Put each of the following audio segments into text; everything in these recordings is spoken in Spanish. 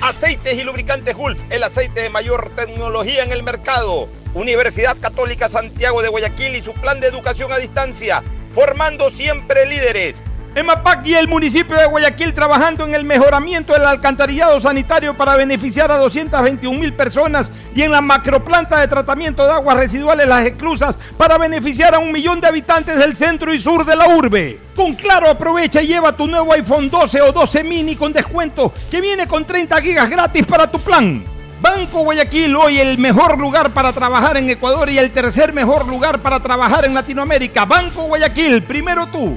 Aceites y Lubricantes Gulf, el aceite de mayor tecnología en el mercado. Universidad Católica Santiago de Guayaquil y su plan de educación a distancia, formando siempre líderes. EMAPAC y el municipio de Guayaquil trabajando en el mejoramiento del alcantarillado sanitario para beneficiar a 221 mil personas y en la macroplanta de tratamiento de aguas residuales Las Exclusas para beneficiar a un millón de habitantes del centro y sur de la urbe. Con Claro aprovecha y lleva tu nuevo iPhone 12 o 12 mini con descuento que viene con 30 gigas gratis para tu plan. Banco Guayaquil, hoy el mejor lugar para trabajar en Ecuador y el tercer mejor lugar para trabajar en Latinoamérica. Banco Guayaquil, primero tú.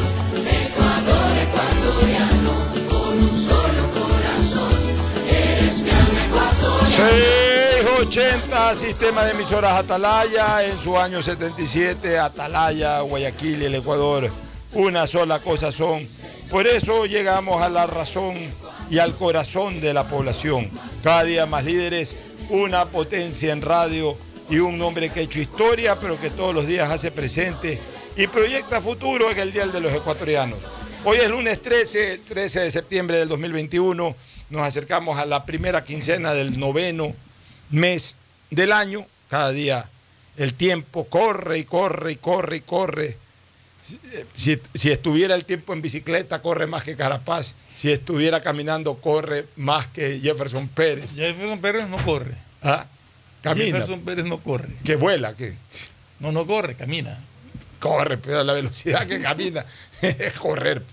80, sistema de emisoras Atalaya, en su año 77, Atalaya, Guayaquil y el Ecuador, una sola cosa son. Por eso llegamos a la razón y al corazón de la población. Cada día más líderes, una potencia en radio y un hombre que ha hecho historia, pero que todos los días hace presente y proyecta futuro en el Día de los Ecuatorianos. Hoy es lunes 13, 13 de septiembre del 2021, nos acercamos a la primera quincena del noveno mes del año. Cada día el tiempo corre y corre y corre y corre. Si, si estuviera el tiempo en bicicleta, corre más que Carapaz. Si estuviera caminando, corre más que Jefferson Pérez. Jefferson Pérez no corre. Ah, Camina. Jefferson Pérez no corre. Que vuela, que No, no corre, camina. corre, pero a la velocidad que camina es correr.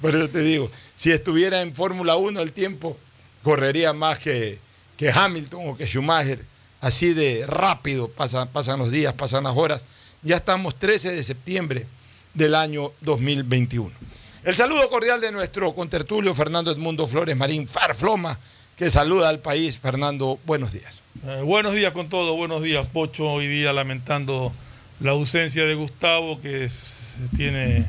Por eso te digo, si estuviera en Fórmula 1 el tiempo, correría más que, que Hamilton o que Schumacher. Así de rápido pasan, pasan los días, pasan las horas. Ya estamos 13 de septiembre del año 2021. El saludo cordial de nuestro contertulio Fernando Edmundo Flores Marín Farfloma, que saluda al país. Fernando, buenos días. Eh, buenos días con todo, buenos días, Pocho. Hoy día lamentando la ausencia de Gustavo, que tiene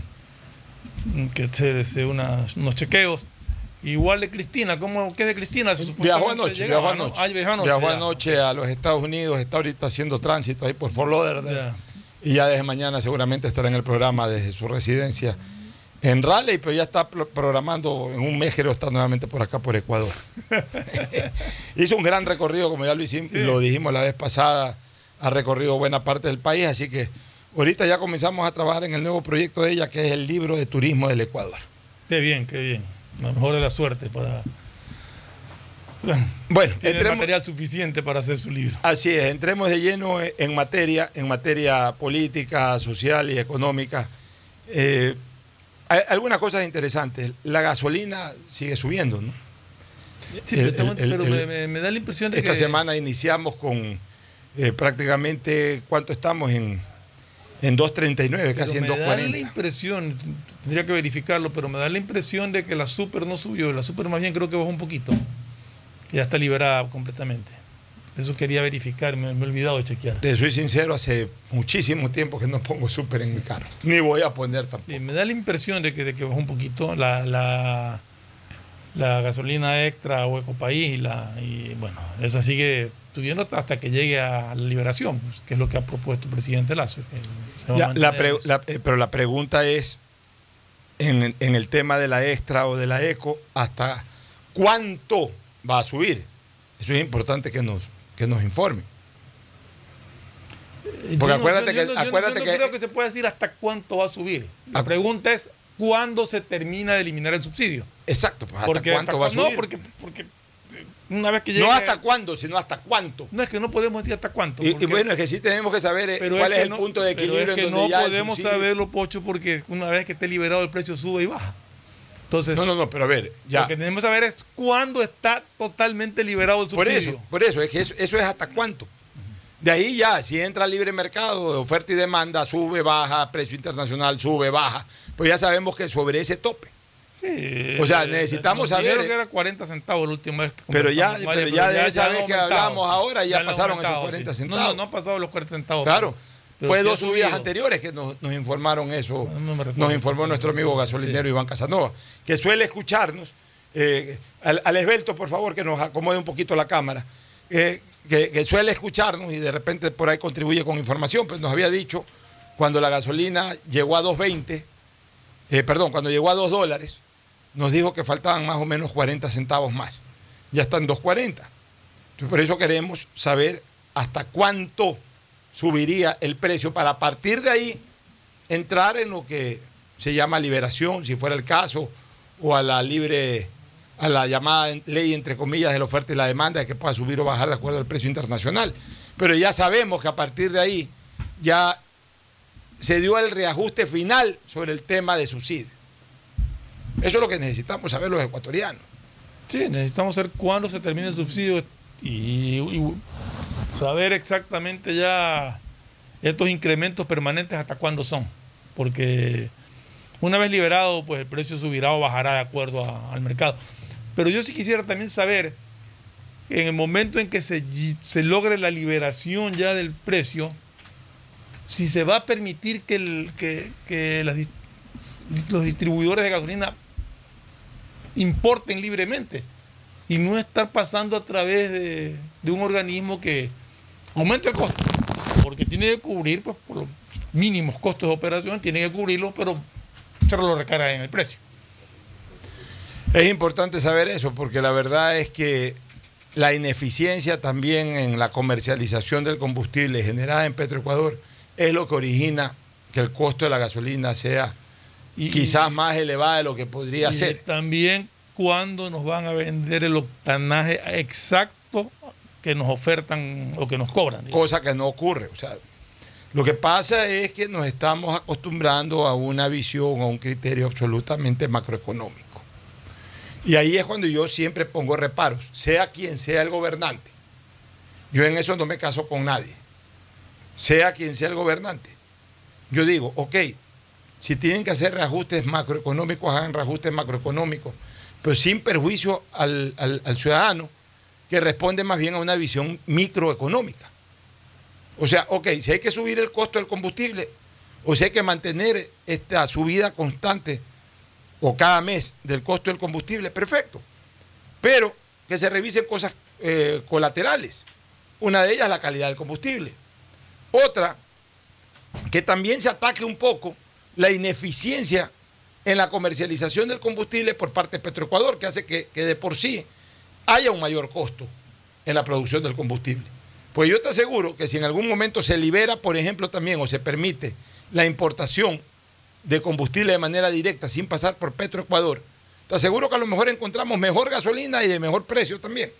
que hacerse unos chequeos. Igual de Cristina, ¿cómo, ¿qué de Cristina? Viajó anoche, llegaba, viajó ¿no? anoche. Ah, viajó anoche. Viajó ya. anoche a los Estados Unidos, está ahorita haciendo tránsito ahí por Fort Lauderdale. Ya. Y ya desde mañana seguramente estará en el programa desde su residencia en Raleigh, pero ya está pro- programando en un mes, creo, está nuevamente por acá, por Ecuador. Hizo un gran recorrido, como ya lo, hicimos, Sí. lo dijimos la vez pasada, ha recorrido buena parte del país, así que ahorita ya comenzamos a trabajar en el nuevo proyecto de ella, que es el libro de turismo del Ecuador. Qué bien, qué bien. La mejor de la suerte para, Bueno, tiene entremos- material suficiente para hacer su libro. Así es, entremos de lleno en materia, en materia política, social y económica. Eh, hay algunas cosas interesantes. La gasolina sigue subiendo, ¿no? Sí, El- pero, el- el- pero el- me, me- me da la impresión de Esta que semana iniciamos con eh, prácticamente, ¿cuánto estamos? En, en 2.39, pero casi en me da la 2.40. impresión, tendría que verificarlo, pero me da la impresión de que la super no subió, la super más bien creo que bajó un poquito, ya está liberada completamente. Eso quería verificar, me, me he olvidado de chequear. Te soy sincero, hace muchísimo tiempo que no pongo súper en mi carro. Ni voy a poner tampoco. Sí, me da la impresión de que, de que bajó un poquito la, la, la gasolina extra o Ecopaís y, la, y bueno, esa sigue subiendo hasta, que llegue a la liberación, pues, que es lo que ha propuesto el presidente Lazo. Ya, la pre- la- eh, pero la pregunta es, en, en el tema de la extra o de la eco, ¿hasta cuánto va a subir? Eso es importante que nos, que nos informen. Yo porque acuérdate yo que- yo no- acuérdate yo no que- creo que se pueda decir hasta cuánto va a subir. La pregunta es cuándo se termina de eliminar el subsidio. Exacto, pues hasta Porque cuánto hasta va a subir. No, porque, porque eh, una vez que llegue... No hasta cuándo, sino hasta cuánto. No es que no podemos decir hasta cuánto. Y, bueno, es que sí tenemos que saber eh, pero cuál es, que el no- punto de pero equilibrio es que en donde no ya podemos saberlo, Pocho, porque una vez que esté liberado el precio sube y baja. Entonces, No, no, no, pero a ver, ya. lo que tenemos que saber es cuándo está totalmente liberado el Por subsidio. eso, por eso, es que eso, eso es hasta cuánto. De ahí ya, si entra libre mercado, oferta y demanda, sube, baja, precio internacional, sube, baja, pues ya sabemos que sobre ese tope. Sí, O sea, eh, necesitamos saber- que era 40 centavos la última vez que Pero ya- pero ya de esa vez que hablamos ahora, ya pasaron esos aumentado, 40 sí. No, centavos. no, no han pasado los 40 centavos. Claro. pero Fue dos subidas anteriores que nos, nos informaron eso, No nos informó nuestro amigo gasolinero Iván Casanova, que suele escucharnos. Eh, al, al esbelto, por favor, que nos acomode un poquito la cámara, eh, que, que suele escucharnos y de repente por ahí contribuye con información, pues nos había dicho cuando la gasolina llegó a 2.20, eh, perdón, cuando llegó a 2 dólares, nos dijo que faltaban más o menos 40 centavos más. Ya están 2.40. Entonces, por eso queremos saber hasta cuánto subiría el precio para a partir de ahí entrar en lo que se llama liberación, si fuera el caso, o a la libre, a la llamada ley, entre comillas, de la oferta y la demanda, de que pueda subir o bajar de acuerdo al precio internacional. Pero ya sabemos que a partir de ahí ya se dio el reajuste final sobre el tema de subsidio. Eso es lo que necesitamos saber los ecuatorianos. Sí, necesitamos saber cuándo se termina el subsidio y, saber exactamente ya estos incrementos permanentes hasta cuándo son. Porque una vez liberado, pues el precio subirá o bajará de acuerdo al mercado. Pero yo sí quisiera también saber, en el momento en que se, se logre la liberación ya del precio, si se va a permitir que, el- que- que los distribuidores de gasolina importen libremente y no estar pasando a través de, de un organismo que aumente el costo, porque tiene que cubrir pues, por los mínimos costos de operación, tiene que cubrirlos, pero se lo recarga en el precio. Es importante saber eso porque la verdad es que la ineficiencia también en la comercialización del combustible generada en Petroecuador es lo que origina que el costo de la gasolina sea Y, quizás más elevado de lo que podría y ser. también cuándo nos van a vender el octanaje exacto que nos ofertan o que nos cobran. digamos. cosa que no ocurre. O sea, lo que pasa es que nos estamos acostumbrando a una visión, a un criterio absolutamente macroeconómico. Y ahí es cuando yo siempre pongo reparos, sea quien sea el gobernante. Yo en eso no me caso con nadie. Sea quien sea el gobernante. Yo digo, ok, si tienen que hacer reajustes macroeconómicos, hagan reajustes macroeconómicos, pero sin perjuicio al, al- ciudadano que responde más bien a una visión microeconómica. O sea, ok, si hay que subir el costo del combustible, o si hay que mantener esta subida constante o cada mes del costo del combustible, perfecto. Pero que se revisen cosas eh, colaterales. Una de ellas la calidad del combustible. Otra, que también se ataque un poco la ineficiencia en la comercialización del combustible por parte de Petroecuador, que hace que, que de por sí haya un mayor costo en la producción del combustible. Pues yo te aseguro que si en algún momento se libera, por ejemplo, también o se permite la importación de combustible de manera directa sin pasar por Petroecuador, te aseguro que a lo mejor encontramos mejor gasolina y de mejor precio también.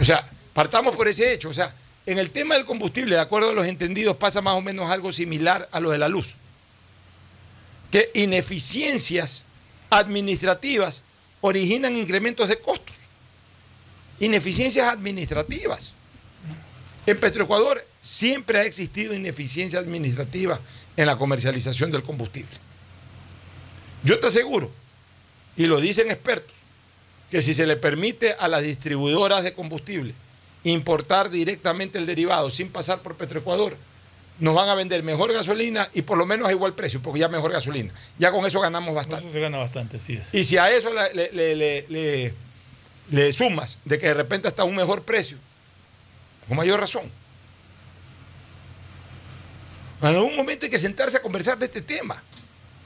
O sea, partamos por ese hecho. O sea, en el tema del combustible, de acuerdo a los entendidos, pasa más o menos algo similar a lo de la luz. Que ineficiencias administrativas originan incrementos de costos. Ineficiencias administrativas. En Petroecuador siempre ha existido ineficiencia administrativa en la comercialización del combustible. Yo te aseguro, y lo dicen expertos, que si se le permite a las distribuidoras de combustible importar directamente el derivado sin pasar por Petroecuador, nos van a vender mejor gasolina y por lo menos a igual precio, porque ya mejor gasolina. Ya con eso ganamos bastante. Eso se gana bastante, sí es. Y si a eso le, le- le- le- sumas de que de repente está un mejor precio, con mayor razón. En algún momento hay que sentarse a conversar de este tema.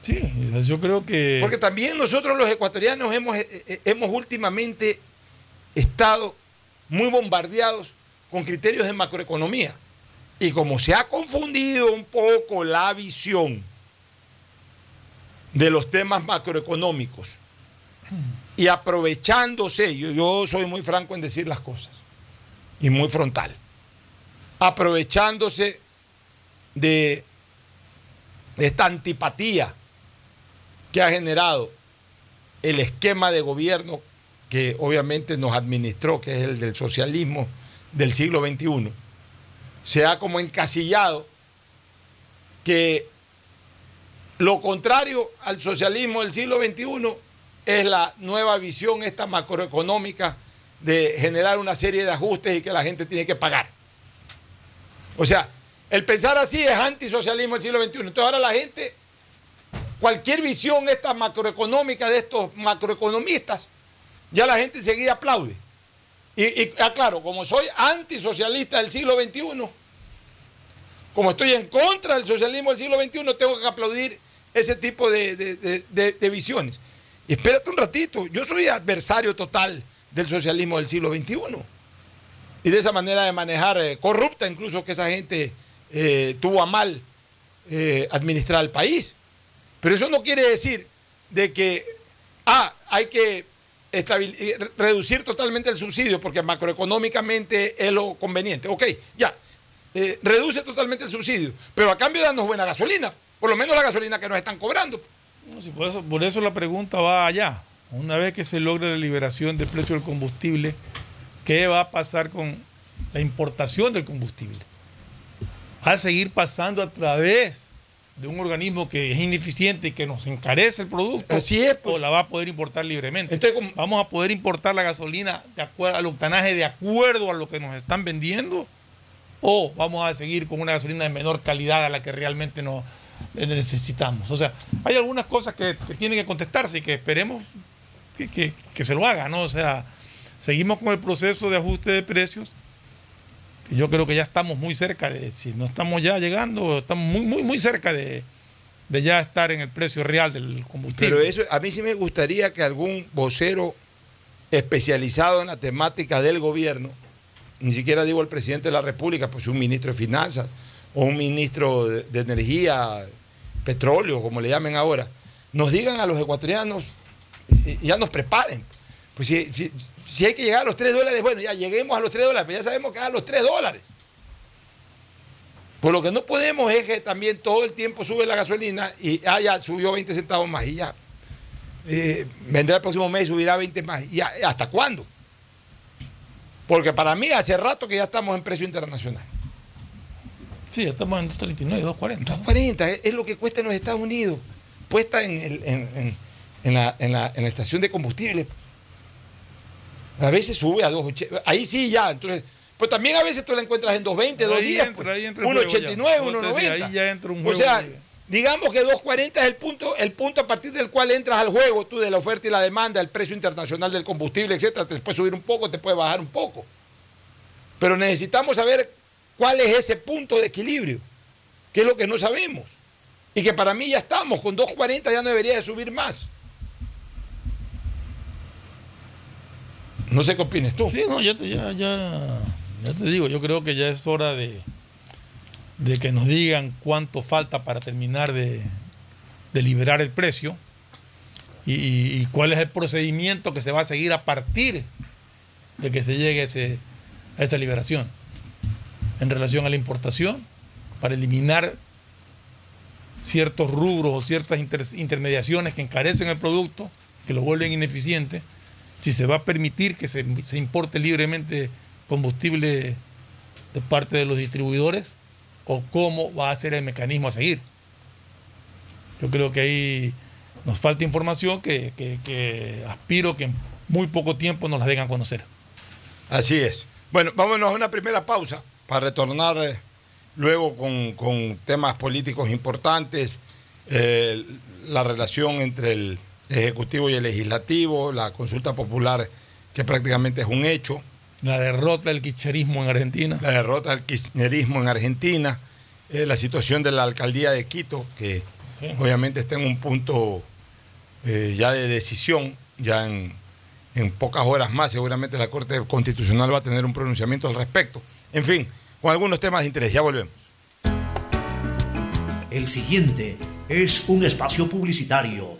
Sí, yo creo que... Porque también nosotros los ecuatorianos hemos, eh, eh, hemos últimamente estado muy bombardeados con criterios de macroeconomía. Y como se ha confundido un poco la visión de los temas macroeconómicos y aprovechándose, yo, yo soy muy franco en decir las cosas y muy frontal, aprovechándose de esta antipatía que ha generado el esquema de gobierno que obviamente nos administró, que es el del socialismo del siglo XXI, se ha como encasillado que lo contrario al socialismo del siglo XXI es la nueva visión esta macroeconómica de generar una serie de ajustes y que la gente tiene que pagar. O sea, el pensar así es antisocialismo del siglo XXI. Entonces ahora la gente, cualquier visión esta macroeconómica de estos macroeconomistas, ya la gente enseguida aplaude. Y, y aclaro, como soy antisocialista del siglo XXI, como estoy en contra del socialismo del siglo XXI, tengo que aplaudir ese tipo de, de- de- visiones. Espérate un ratito, yo soy adversario total del socialismo del siglo XXI. Y de esa manera de manejar eh, corrupta, incluso que esa gente eh, tuvo a mal eh, administrar el país. Pero eso no quiere decir de que, ah, hay que reducir totalmente el subsidio porque macroeconómicamente es lo conveniente. Ok, ya, eh, reduce totalmente el subsidio, pero a cambio danos buena gasolina, por lo menos la gasolina que nos están cobrando. No, sí, por, eso, por eso la pregunta va allá. Una vez que se logre la liberación del precio del combustible, ¿qué va a pasar con la importación del combustible? ¿Va a seguir pasando a través de un organismo que es ineficiente y que nos encarece el producto? Así es, pues. ¿O la va a poder importar libremente? Entonces, ¿Vamos a poder importar la gasolina de acuerdo al octanaje de acuerdo a lo que nos están vendiendo? ¿O vamos a seguir con una gasolina de menor calidad a la que realmente nos necesitamos? O sea, hay algunas cosas que, que tienen que contestarse y que esperemos que, que- que se lo haga, ¿no? O sea, seguimos con el proceso de ajuste de precios, yo creo que ya estamos muy cerca de, si no estamos ya llegando, estamos muy, muy, muy cerca de, de ya estar en el precio real del combustible. Pero eso, a mí sí me gustaría que algún vocero especializado en la temática del gobierno, ni siquiera digo el presidente de la República, pues un ministro de Finanzas o un ministro de, Energía, Petróleo, como le llamen ahora, nos digan a los ecuatorianos ya nos preparen. Pues si, si- si hay que llegar a los 3 dólares, bueno, ya lleguemos a los 3 dólares, pero ya sabemos que a los 3 dólares. Pues lo que no podemos es que también todo el tiempo sube la gasolina y ah, ya subió 20 centavos más y ya. eh, vendrá el próximo mes y subirá 20 más. ¿Y ya, hasta cuándo? Porque para mí hace rato que ya estamos en precio internacional. Sí, ya estamos en 239, 240. 240 es, es lo que cuesta en los Estados Unidos, puesta en, el- en- en- en la, en la- en la estación de combustible. A veces sube a 280. Ahí sí ya, entonces. Pues también a veces tú la encuentras en 220, Ahí 210, entra, pues, ahí entra el juego 189, ya. Como te decía, 190. ahí ya entra un O juego sea, de- digamos que 240 es el punto, el punto a partir del cual entras al juego tú de la oferta y la demanda, el precio internacional del combustible, etcétera. Te puede subir un poco, te puede bajar un poco. Pero necesitamos saber cuál es ese punto de equilibrio, que es lo que no sabemos. Y que para mí ya estamos, con 240 ya no debería de subir más. No sé qué opinas tú. Sí, no, ya te, ya, te digo, yo creo que ya es hora de, que nos digan cuánto falta para terminar de, liberar el precio y, cuál es el procedimiento que se va a seguir a partir de que se llegue a esa liberación en relación a la importación para eliminar ciertos rubros o ciertas intermediaciones que encarecen el producto, que lo vuelven ineficiente, si se va a permitir que se, se importe libremente combustible de parte de los distribuidores o cómo va a ser el mecanismo a seguir. Yo creo que ahí nos falta información que, que, aspiro que en muy poco tiempo nos la den a conocer. Así es. Bueno, vámonos a una primera pausa para retornar eh, luego con, temas políticos importantes, eh, la relación entre el Ejecutivo y el Legislativo, la consulta popular que prácticamente es un hecho. La derrota del kirchnerismo en Argentina. La derrota del kirchnerismo en Argentina. Eh, la situación de la alcaldía de Quito, que obviamente está en un punto eh, ya de decisión, ya en, en pocas horas más seguramente la Corte Constitucional va a tener un pronunciamiento al respecto. En fin, con algunos temas de interés. Ya volvemos. El siguiente es un espacio publicitario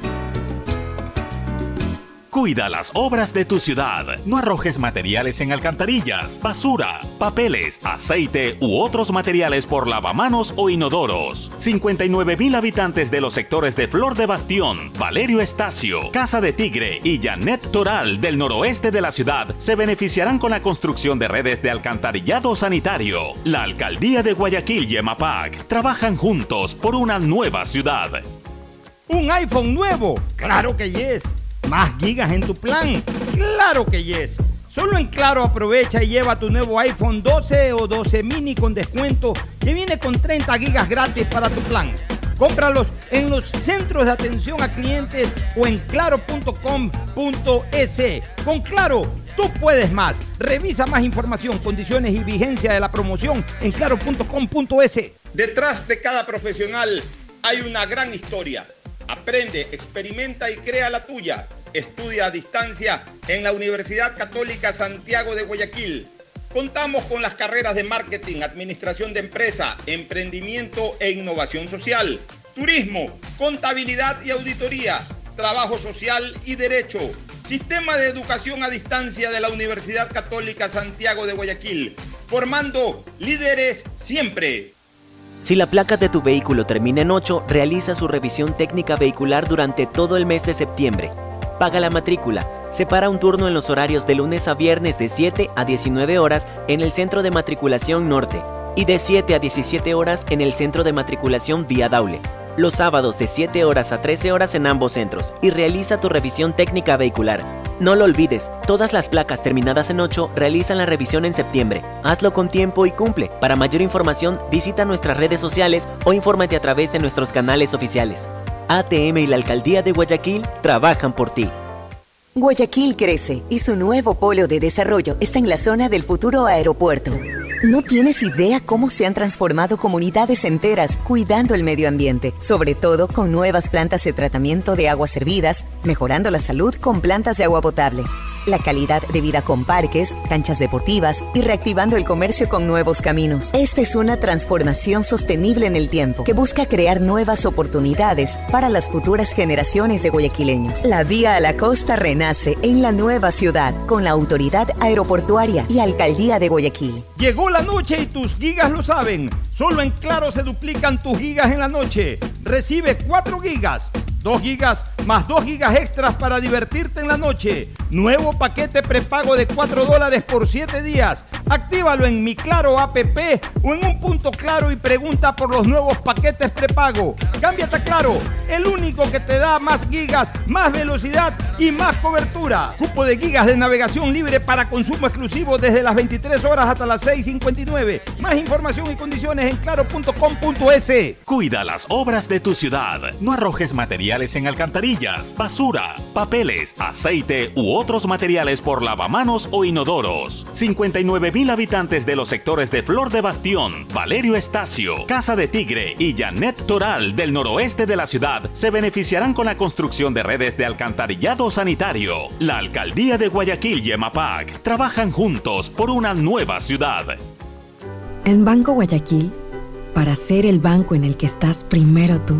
Cuida las obras de tu ciudad. No arrojes materiales en alcantarillas, basura, papeles, aceite u otros materiales por lavamanos o inodoros. 59 mil habitantes de los sectores de Flor de Bastión, Valerio Estacio, Casa de Tigre y Janet Toral del noroeste de la ciudad se beneficiarán con la construcción de redes de alcantarillado sanitario. La alcaldía de Guayaquil y Emapac trabajan juntos por una nueva ciudad. ¿Un iPhone nuevo? Claro que yes ¿Más gigas en tu plan? Claro que yes. Solo en Claro aprovecha y lleva tu nuevo iPhone 12 o 12 mini con descuento que viene con 30 gigas gratis para tu plan. Cómpralos en los centros de atención a clientes o en claro.com.es. Con Claro, tú puedes más. Revisa más información, condiciones y vigencia de la promoción en claro.com.es. Detrás de cada profesional hay una gran historia Aprende, experimenta y crea la tuya. Estudia a distancia en la Universidad Católica Santiago de Guayaquil. Contamos con las carreras de marketing, administración de empresa, emprendimiento e innovación social, turismo, contabilidad y auditoría, trabajo social y derecho. Sistema de educación a distancia de la Universidad Católica Santiago de Guayaquil, formando líderes siempre. Si la placa de tu vehículo termina en 8, realiza su revisión técnica vehicular durante todo el mes de septiembre. Paga la matrícula. Separa un turno en los horarios de lunes a viernes de 7 a 19 horas en el Centro de Matriculación Norte y de 7 a 17 horas en el Centro de Matriculación Vía Daule. Los sábados de 7 horas a 13 horas en ambos centros y realiza tu revisión técnica vehicular. No lo olvides, todas las placas terminadas en 8 realizan la revisión en septiembre. Hazlo con tiempo y cumple. Para mayor información, visita nuestras redes sociales o infórmate a través de nuestros canales oficiales. ATM y la Alcaldía de Guayaquil trabajan por ti. Guayaquil crece y su nuevo polo de desarrollo está en la zona del futuro aeropuerto. No tienes idea cómo se han transformado comunidades enteras cuidando el medio ambiente, sobre todo con nuevas plantas de tratamiento de aguas servidas, mejorando la salud con plantas de agua potable la calidad de vida con parques, canchas deportivas y reactivando el comercio con nuevos caminos. Esta es una transformación sostenible en el tiempo que busca crear nuevas oportunidades para las futuras generaciones de guayaquileños. La vía a la costa renace en la nueva ciudad con la autoridad aeroportuaria y alcaldía de Guayaquil. Llegó la noche y tus gigas lo saben. Solo en Claro se duplican tus gigas en la noche. Recibe 4 gigas 2 gigas más 2 gigas extras para divertirte en la noche. Nuevo paquete prepago de 4 dólares por 7 días. Actívalo en mi Claro app o en un punto claro y pregunta por los nuevos paquetes prepago. Cámbiate a Claro, el único que te da más gigas, más velocidad y más cobertura. Cupo de gigas de navegación libre para consumo exclusivo desde las 23 horas hasta las 6.59. Más información y condiciones en claro.com.es. Cuida las obras de tu ciudad. No arrojes material en alcantarillas, basura, papeles, aceite u otros materiales por lavamanos o inodoros. 59 mil habitantes de los sectores de Flor de Bastión, Valerio Estacio, Casa de Tigre y Janet Toral del noroeste de la ciudad se beneficiarán con la construcción de redes de alcantarillado sanitario. La alcaldía de Guayaquil y Emapac trabajan juntos por una nueva ciudad. En Banco Guayaquil, para ser el banco en el que estás primero tú,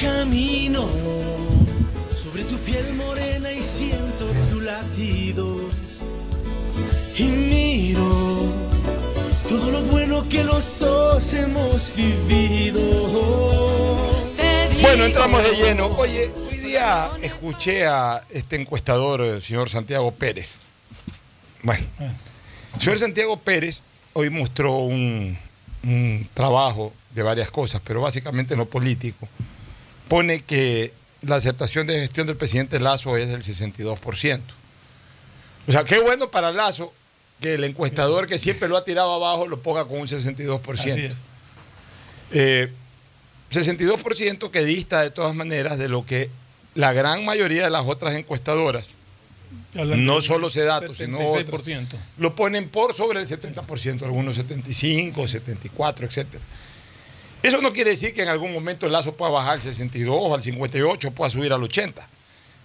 Camino sobre tu piel morena y siento tu latido. Y miro todo lo bueno que los dos hemos vivido. Bueno, entramos de lleno. Oye, hoy día escuché a este encuestador, el señor Santiago Pérez. Bueno, el señor Santiago Pérez hoy mostró un, trabajo de varias cosas, pero básicamente en lo político. Pone que la aceptación de gestión del presidente Lazo es del 62%. O sea, qué bueno para Lazo que el encuestador que siempre lo ha tirado abajo lo ponga con un 62%. Así es. Eh, 62% que dista de todas maneras de lo que la gran mayoría de las otras encuestadoras, no solo Sedato, sino otros, 76%. lo ponen por sobre el 70%, algunos 75, 74, etc. Eso no quiere decir que en algún momento el lazo pueda bajar al 62, al 58, pueda subir al 80.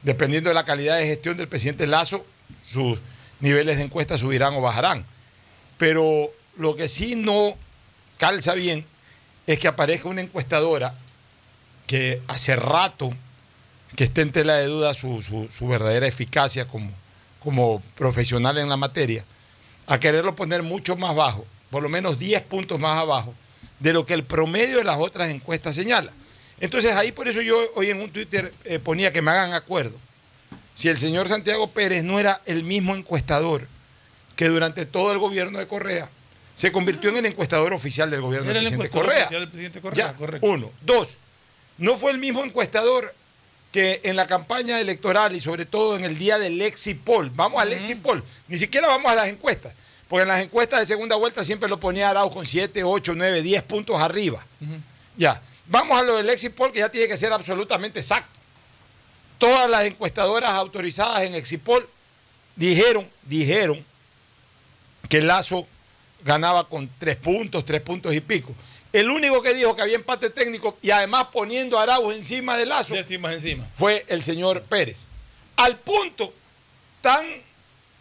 Dependiendo de la calidad de gestión del presidente Lazo, sus niveles de encuesta subirán o bajarán. Pero lo que sí no calza bien es que aparezca una encuestadora que hace rato que esté en tela de duda su, verdadera eficacia como profesional en la materia, a quererlo poner mucho más bajo, por lo menos 10 puntos más abajo, de lo que el promedio de las otras encuestas señala. Entonces ahí por eso yo hoy en un Twitter eh, ponía que me hagan acuerdo. Si el señor Santiago Pérez no era el mismo encuestador que durante todo el gobierno de Correa se convirtió en el encuestador oficial del gobierno del el presidente encuestador Correa. oficial del presidente Correa, Ya, correcto. Uno. Dos. No fue el mismo encuestador que en la campaña electoral y sobre todo en el día del Exipol. Vamos al Exipol. Ni siquiera vamos a las encuestas. Porque en las encuestas de segunda vuelta siempre lo ponía Arau con 7, 8, 9, 10 puntos arriba. Ya. Vamos a lo del Exipol que ya tiene que ser absolutamente exacto. Todas las encuestadoras autorizadas en Exipol dijeron, dijeron que Lazo ganaba con tres puntos, tres puntos y pico. El único que dijo que había empate técnico y además poniendo a Arauz encima de Lazo Décimas encima. fue el señor Pérez. Al punto tan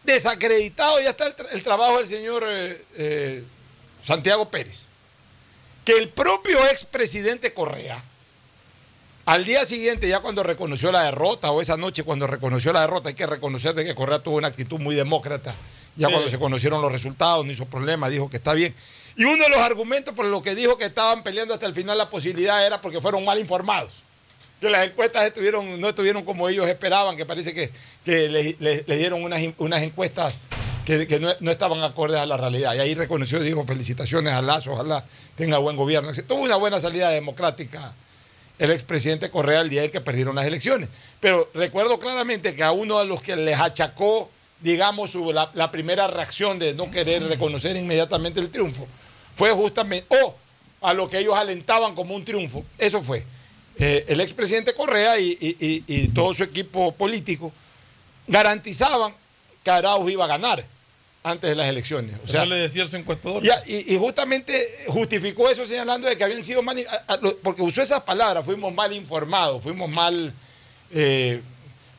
desacreditado ya está el, tra- el trabajo del señor eh, eh, Santiago Pérez, que el propio expresidente Correa, al día siguiente, ya cuando reconoció la derrota, o esa noche cuando reconoció la derrota, hay que reconocer de que Correa tuvo una actitud muy demócrata. Ya Sí. cuando se conocieron los resultados, no hizo problema, dijo que está bien. Y uno de los argumentos por lo que dijo que estaban peleando hasta el final la posibilidad era porque fueron mal informados. Que las encuestas no estuvieron como ellos esperaban, que parece que, que le, le- le dieron unas, encuestas que, no, estaban acordes a la realidad. Y ahí reconoció, dijo, felicitaciones a Lazo, ojalá tenga buen gobierno. Tuvo una buena salida democrática el expresidente Correa el día en que perdieron las elecciones. Pero recuerdo claramente que a uno de los que les achacó, digamos, su- la primera reacción de no querer reconocer inmediatamente el triunfo, fue justamente, o a lo que ellos alentaban como un triunfo, eso fue. Eh, el expresidente Correa y, y- y- y todo su equipo político garantizaban que Arauz iba a ganar. antes de las elecciones. O Eso sea, le decía su encuestador. y, y justamente justificó eso señalando de que habían sido mal, porque usó esas palabras, fuimos mal informados, fuimos mal, eh,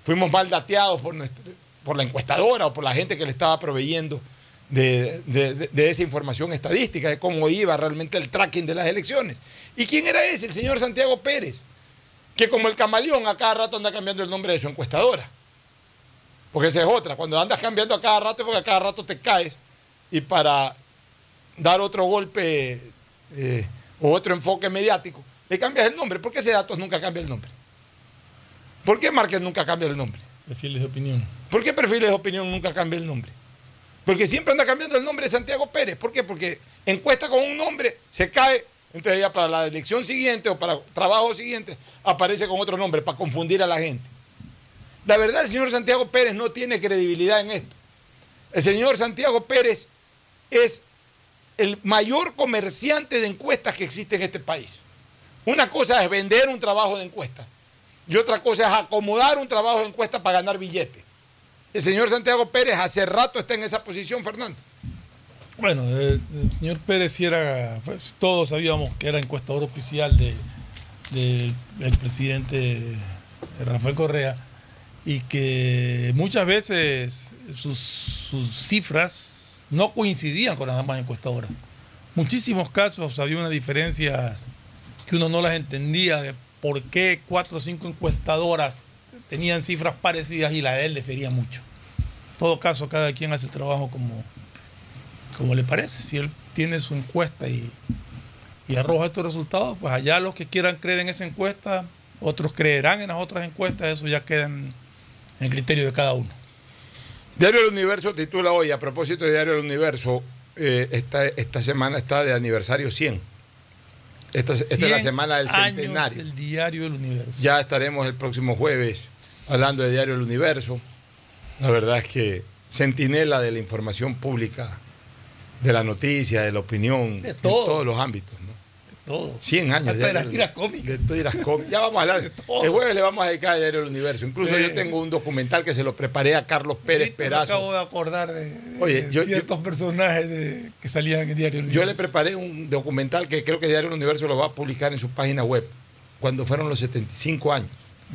fuimos mal dateados por, nuestra- por la encuestadora o por la gente que le estaba proveyendo de- de esa información estadística, de cómo iba realmente el tracking de las elecciones. ¿Y quién era ese? El señor Santiago Pérez, que como el camaleón a cada rato anda cambiando el nombre de su encuestadora. Porque esa es otra. Cuando andas cambiando a cada rato es porque a cada rato te caes. Y para dar otro golpe eh, o otro enfoque mediático, le cambias el nombre. ¿Por qué ese datos nunca cambia el nombre? ¿Por qué Márquez nunca cambia el nombre? Perfiles de opinión. ¿Por qué Perfiles de Opinión nunca cambia el nombre? Porque siempre anda cambiando el nombre de Santiago Pérez. ¿Por qué? Porque encuesta con un nombre, se cae, entonces ya para la elección siguiente o para trabajo siguiente aparece con otro nombre para confundir a la gente. La verdad, el señor Santiago Pérez no tiene credibilidad en esto. El señor Santiago Pérez es el mayor comerciante de encuestas que existe en este país. Una cosa es vender un trabajo de encuesta y otra cosa es acomodar un trabajo de encuesta para ganar billetes. El señor Santiago Pérez hace rato está en esa posición, Fernando. Bueno, el, señor Pérez era, pues, todos sabíamos que era encuestador oficial de, del del presidente Rafael Correa y que muchas veces sus, sus cifras no coincidían con las demás encuestadoras. Muchísimos casos había unas diferencias que uno no las entendía de por qué cuatro o cinco encuestadoras tenían cifras parecidas y la de él difería mucho. En todo caso, cada quien hace el trabajo como, como le parece. Si él tiene su encuesta y, y arroja estos resultados, pues allá los que quieran creer en esa encuesta, otros creerán en las otras encuestas, eso ya queda en, en el criterio de cada uno. Diario del Universo titula hoy, a propósito de Diario del Universo, eh, esta, esta semana está de aniversario 100. Esta, esta es la 100 semana del centenario. del diario del universo. Ya estaremos el próximo jueves hablando de Diario del Universo. La verdad es que centinela de la información pública, de la noticia, de la opinión, De en todo. todos los ámbitos. ¿no? Todo. 100 años. Hasta de las tiras cómicas. de. Ya vamos a hablar. El jueves le vamos a dedicar a Diario del Universo. Incluso Sí. yo tengo un documental que se lo preparé a Carlos Pérez Viste, me Perazo. acabo de acordar de, de Oye, yo- ciertos personajes de- que salían en el diario del Yo le universo. preparé un documental que creo que Diario del Universo lo va a publicar en su página web, cuando fueron los 75 años,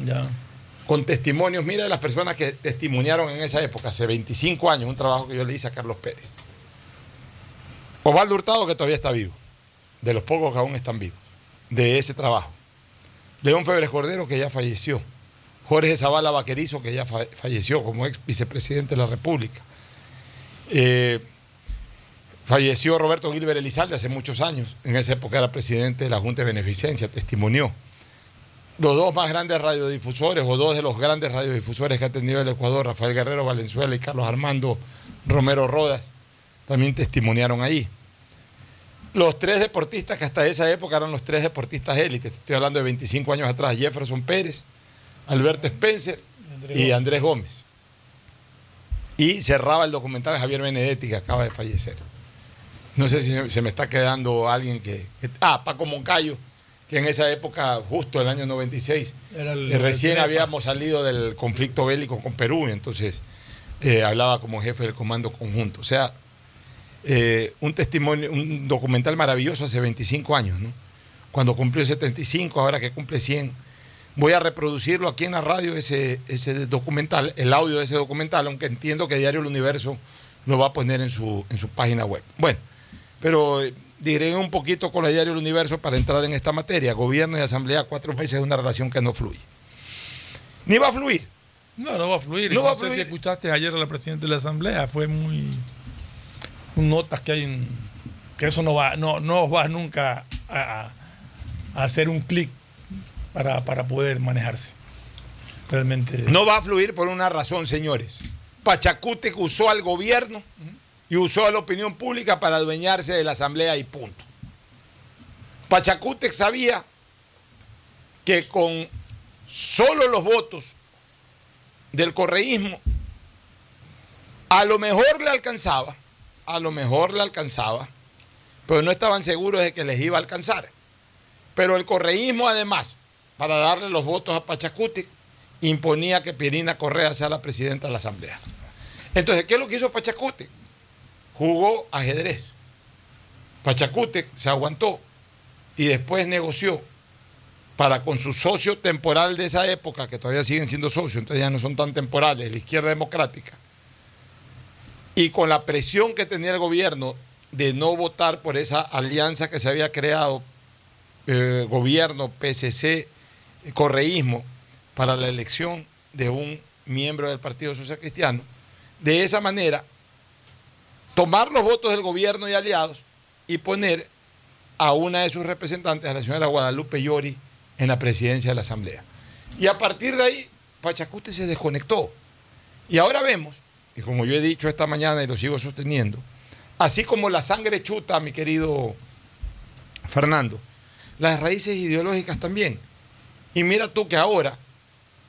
Ya. con testimonios, mira de las personas que testimoniaron en esa época, hace 25 años, un trabajo que yo le hice a Carlos Pérez. Osvaldo Hurtado, que todavía está vivo, de los pocos que aún están vivos, de ese trabajo. León Febres Cordero, que ya falleció. Jorge Zavala Vaquerizo, que ya fa- falleció como ex vicepresidente de la República. Eh, Falleció Roberto Gilbert Elizalde hace muchos años. En esa época era presidente de la Junta de Beneficencia, testimonió. Los dos más grandes radiodifusores, o dos de los grandes radiodifusores que ha tenido el Ecuador, Rafael Guerrero Valenzuela y Carlos Armando Romero Rodas, también testimoniaron ahí. Los tres deportistas que hasta esa época eran los tres deportistas élites, estoy hablando de 25 años atrás, Jefferson Pérez, Alberto Spencer y. Andrés Gómez. Y cerraba el documental Javier Benedetti, que acaba de fallecer. No sé si se me está quedando alguien que... que- ah, Paco Moncayo, que en esa época, justo el año 96, Era el- eh, recién el habíamos salido del conflicto bélico con Perú, y entonces eh, hablaba como jefe del comando conjunto. O sea, eh, un testimonio, un documental maravilloso hace 25 años, ¿no? Cuando cumplió 75, ahora que cumple 100. Voy a reproducirlo aquí en la radio, ese, ese documental, el audio de ese documental, aunque entiendo que Diario El Universo lo va a poner en su, en su página web. Bueno, pero eh, diré un poquito con la Diario El Universo para entrar en esta materia. Gobierno y Asamblea, cuatro meses de una relación que no fluye. Ni va a fluir. No, no va a fluir. No, va a sé fluir. si escuchaste ayer a la presidenta de la Asamblea, fue muy. Notas que hay en. que eso no va, no, no va nunca a, hacer un clic para, para poder manejarse. Realmente. No va a fluir por una razón, señores. Pachacútec usó al gobierno y usó a la opinión pública para adueñarse de la asamblea y punto. Pachacútec sabía que con solo los votos del correísmo a lo mejor le alcanzaba, a lo mejor le alcanzaba, pero no estaban seguros de que les iba a alcanzar. Pero el correísmo además, para darle los votos a Pachacútec, imponía que Pirina Correa sea la presidenta de la Asamblea. Entonces, ¿qué es lo que hizo Pachacútec? jugó ajedrez. Pachacútec se aguantó y después negoció para con su socio temporal de esa época, que todavía siguen siendo socios, entonces ya no son tan temporales, la izquierda democrática, y con la presión que tenía el gobierno de no votar por esa alianza que se había creado, eh, gobierno, PCC, correísmo, para la elección de un miembro del Partido Social Cristiano, de esa manera tomar los votos del gobierno y aliados y poner a una de sus representantes, a la señora Guadalupe Llori, en la presidencia de la Asamblea. Y a partir de ahí, Pachacute se desconectó. Y ahora vemos, y como yo he dicho esta mañana y lo sigo sosteniendo, así como la sangre chuta, mi querido Fernando, las raíces ideológicas también. Y mira tú que ahora,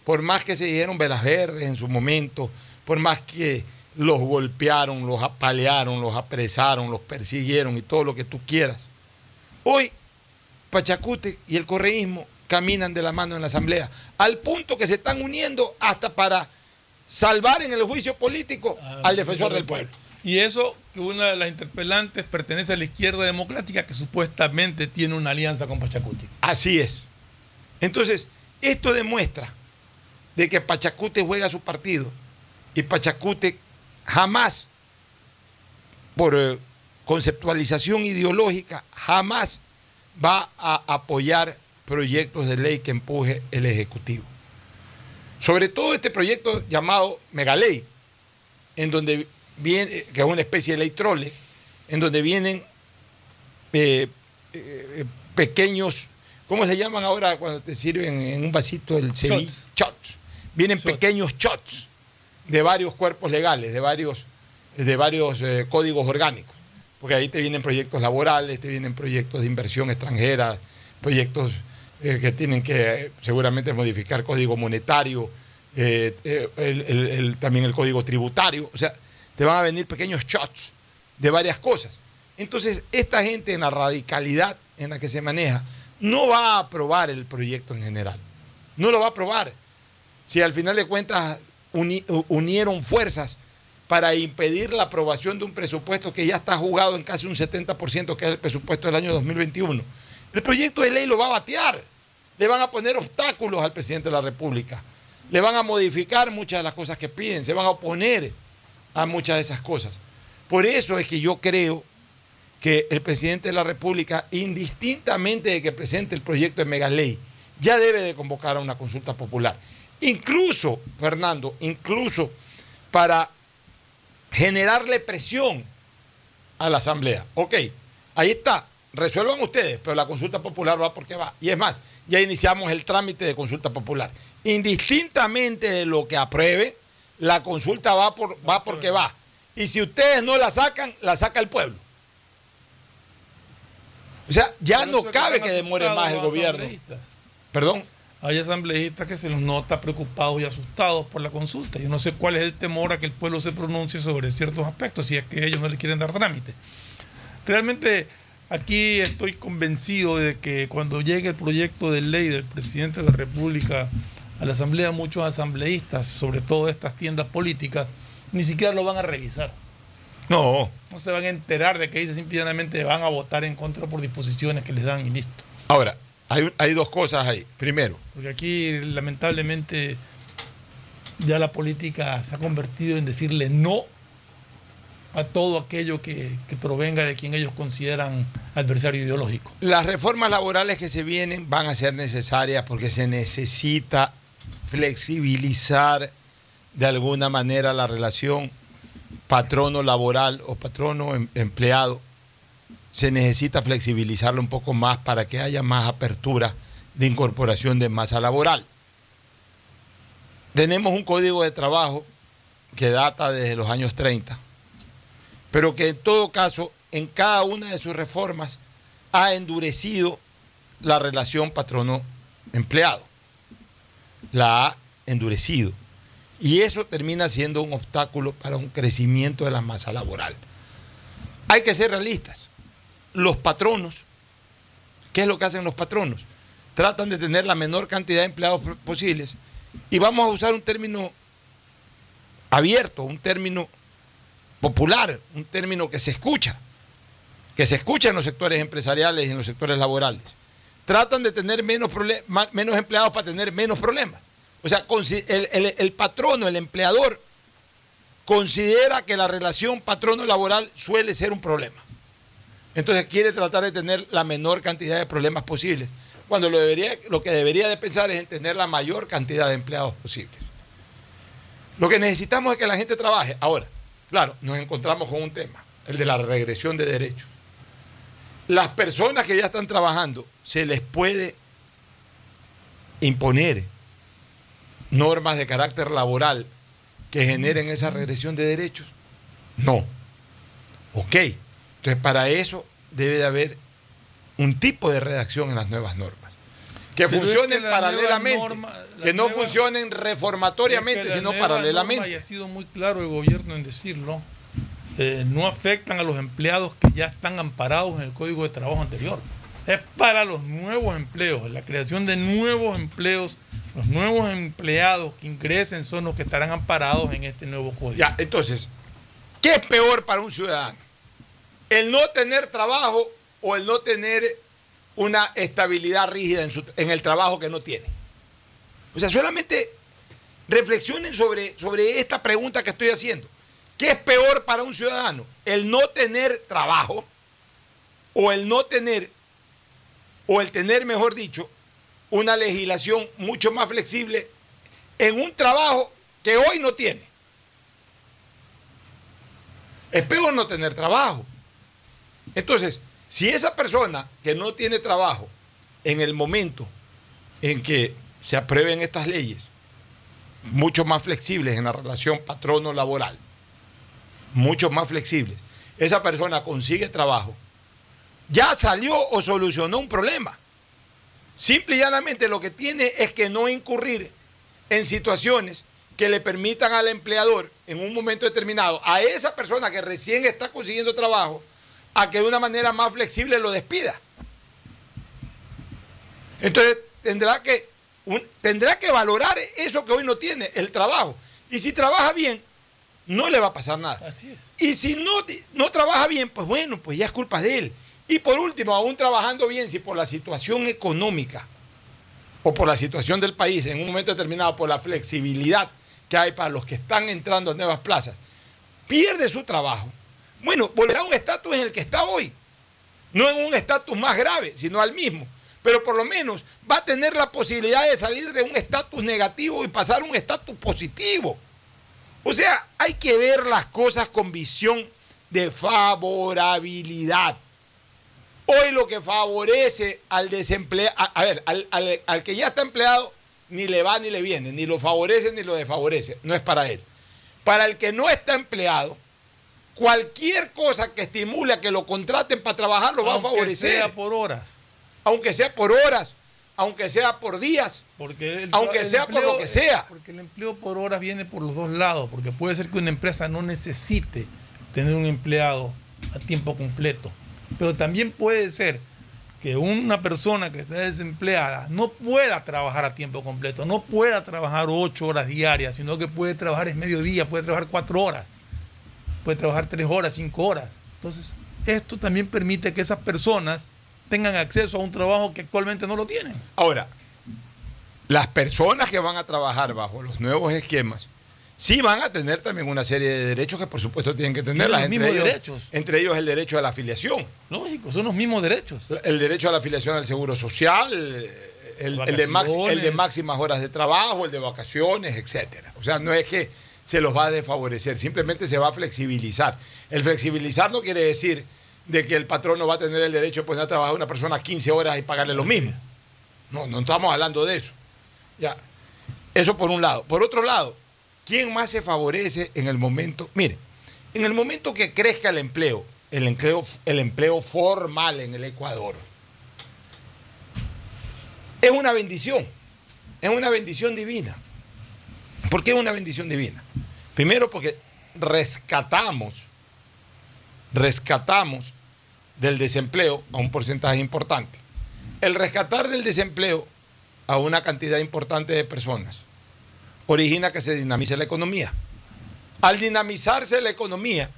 por más que se dijeron velas verdes en su momento, por más que los golpearon, los apalearon, los apresaron, los persiguieron y todo lo que tú quieras, hoy Pachacute y el correísmo caminan de la mano en la Asamblea, al punto que se están uniendo hasta para salvar en el juicio político al defensor del pueblo. Y eso que una de las interpelantes pertenece a la izquierda democrática que supuestamente tiene una alianza con Pachacuti. Así es. Entonces, esto demuestra de que Pachacute juega su partido y Pachacute jamás, por eh, conceptualización ideológica, jamás va a apoyar proyectos de ley que empuje el Ejecutivo. Sobre todo este proyecto llamado Megaley, en donde viene, que es una especie de ley trole, en donde vienen eh, eh, pequeños, ¿cómo se llaman ahora cuando te sirven en un vasito el ceviche? Shots. Vienen pequeños shots de varios cuerpos legales, de varios, de varios eh, códigos orgánicos, porque ahí te vienen proyectos laborales, te vienen proyectos de inversión extranjera, proyectos eh, que tienen que eh, seguramente modificar código monetario, eh, también el código tributario. O sea, te van a venir pequeños shots de varias cosas. Entonces, esta gente en la radicalidad en la que se maneja no va a aprobar el proyecto en general. No lo va a aprobar. Si al final de cuentas unieron fuerzas para impedir la aprobación de un presupuesto que ya está jugado en casi un 70%, que es el presupuesto del año 2021. El proyecto de ley lo va a batear le van a poner obstáculos al presidente de la República, le van a modificar muchas de las cosas que piden, se van a oponer a muchas de esas cosas. Por eso es que yo creo que el presidente de la República, indistintamente de que presente el proyecto de megaley, ya debe de convocar a una consulta popular. Incluso, Fernando, incluso para generarle presión a la Asamblea. Ok, ahí está, resuelvan ustedes, pero la consulta popular va porque va. Y es más, ya iniciamos el trámite de consulta popular. Indistintamente de lo que apruebe, la consulta va, por, va porque va. Y si ustedes no la sacan, la saca el pueblo. O sea, ya no cabe que demore más el gobierno. Perdón. Hay asambleístas que se los nota preocupados y asustados por la consulta. Yo no sé cuál es el temor a que el pueblo se pronuncie sobre ciertos aspectos, si es que ellos no le quieren dar trámite. Realmente Aquí estoy convencido de que cuando llegue el proyecto de ley del presidente de la República a la Asamblea, muchos asambleístas, sobre todo estas tiendas políticas, ni siquiera lo van a revisar. No. No se van a enterar de que dice simplemente van a votar en contra por disposiciones que les dan y listo. Ahora, hay, hay dos cosas ahí. Primero. Porque aquí, lamentablemente, ya la política se ha convertido en decirle no a todo aquello que, provenga de quien ellos consideran adversario ideológico. Las reformas laborales que se vienen van a ser necesarias porque se necesita flexibilizar de alguna manera la relación patrono laboral o patrono em, empleado. Se necesita flexibilizarlo un poco más para que haya más apertura de incorporación de masa laboral. Tenemos un código de trabajo que data desde los años 30 pero que en todo caso, en cada una de sus reformas, ha endurecido la relación patrono-empleado. La ha endurecido. Y eso termina siendo un obstáculo para un crecimiento de la masa laboral. Hay que ser realistas. Los patronos, ¿qué es lo que hacen los patronos? Tratan de tener la menor cantidad de empleados posibles. Y vamos a usar un término abierto, un término popular, un término que se escucha, que se escucha en los sectores empresariales y en los sectores laborales. Tratan de tener menos, menos empleados para tener menos problemas. O sea, el, el- el patrono, el empleador, considera que la relación patrono-laboral suele ser un problema. Entonces quiere tratar de tener la menor cantidad de problemas posibles, cuando lo, debería, lo que debería de pensar es en tener la mayor cantidad de empleados posibles. Lo que necesitamos es que la gente trabaje. Ahora, claro, nos encontramos con un tema, el de la regresión de derechos. Las personas que ya están trabajando, se les puede imponer normas de carácter laboral que generen esa regresión de derechos. No. Ok. Entonces, para eso debe de haber un tipo de redacción en las nuevas normas. Que Pero es funcionen que paralelamente. norma- que no nueva- funcionen reformatoriamente, Es que la sino paralelamente. Y ha sido muy claro el gobierno en decirlo, eh, no afectan a los empleados que ya están amparados en el Código de Trabajo anterior. Es para los nuevos empleos, la creación de nuevos empleos, los nuevos empleados que ingresen son los que estarán amparados en este nuevo código. Ya, entonces, ¿qué es peor para un ciudadano? ¿El no tener trabajo o el no tener una estabilidad rígida en, su- el trabajo que no tiene? O sea, solamente reflexionen sobre, sobre esta pregunta que estoy haciendo. ¿Qué es peor para un ciudadano? ¿El no tener trabajo o el no tener, o el tener, mejor dicho, una legislación mucho más flexible en un trabajo que hoy no tiene? Es peor no tener trabajo. Entonces, si esa persona que no tiene trabajo en el momento en que se aprueben estas leyes, mucho más flexibles en la relación patrono-laboral, mucho más flexibles, esa persona consigue trabajo, ya salió o solucionó un problema. Simple y llanamente lo que tiene es que no incurrir en situaciones que le permitan al empleador en un momento determinado, a esa persona que recién está consiguiendo trabajo, a que de una manera más flexible lo despida. Entonces tendrá que, un- tendrá que valorar eso que hoy no tiene, el trabajo. Y si trabaja bien, no le va a pasar nada. Así es. Y si no, no trabaja bien, pues bueno, pues ya es culpa de él. Y por último, aún trabajando bien, si por la situación económica o por la situación del país en un momento determinado, por la flexibilidad que hay para los que están entrando a nuevas plazas, pierde su trabajo, bueno, volverá a un estatus en el que está hoy. No en un estatus más grave, sino al mismo. Pero por lo menos va a tener la posibilidad de salir de un estatus negativo y pasar a un estatus positivo. O sea, hay que ver las cosas con visión de favorabilidad. Hoy lo que favorece al desempleado, a, a ver, al, que ya está empleado, ni le va ni le viene, ni lo favorece ni lo desfavorece, no es para él. Para el que no está empleado, cualquier cosa que estimule a que lo contraten para trabajar lo va a Aunque favorecer. sea por horas. Aunque sea por horas, aunque sea por días, Porque el- aunque el sea por lo que sea. Porque el empleo por horas viene por los dos lados, porque puede ser que una empresa no necesite tener un empleado a tiempo completo, pero también puede ser que una persona que está desempleada no pueda trabajar a tiempo completo, no pueda trabajar ocho horas diarias, sino que puede trabajar es mediodía, puede trabajar cuatro horas, puede trabajar tres horas, cinco horas. Entonces, esto también permite que esas personas tengan acceso a un trabajo que actualmente no lo tienen. Ahora, las personas que van a trabajar bajo los nuevos esquemas, sí van a tener también una serie de derechos que por supuesto tienen que tenerlas. los mismos ellos, derechos. entre ellos el derecho a la afiliación. Lógico, son los mismos derechos. El derecho a la afiliación al seguro social, el, el de, max- el de máximas horas de trabajo, el de vacaciones, etcétera. O sea, no es que se los va a desfavorecer, simplemente se va a flexibilizar. El flexibilizar no quiere decir de que el patrón no va a tener el derecho de poner a trabajar a una persona 15 horas y pagarle lo mismo. No, no estamos hablando de eso. Ya. Eso por un lado. Por otro lado, ¿quién más se favorece en el momento? Mire, en el momento que crezca el empleo, el empleo, el empleo formal en el Ecuador, es una bendición. Es una bendición divina. ¿Por qué es una bendición divina? Primero porque rescatamos, rescatamos del desempleo a un porcentaje importante. El rescatar del desempleo a una cantidad importante de personas origina que se dinamice la economía. Al dinamizarse la economía,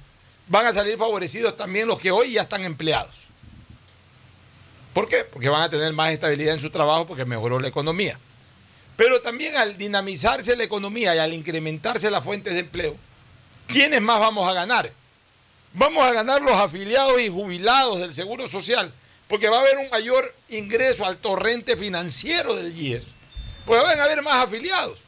van a salir favorecidos también los que hoy ya están empleados. ¿Por qué? Porque van a tener más estabilidad en su trabajo porque mejoró la economía. Pero también al dinamizarse la economía y al incrementarse las fuentes de empleo, ¿quiénes más vamos a ganar? Vamos a ganar los afiliados y jubilados del Seguro Social, porque va a haber un mayor ingreso al torrente financiero del IES, porque van a haber más afiliados.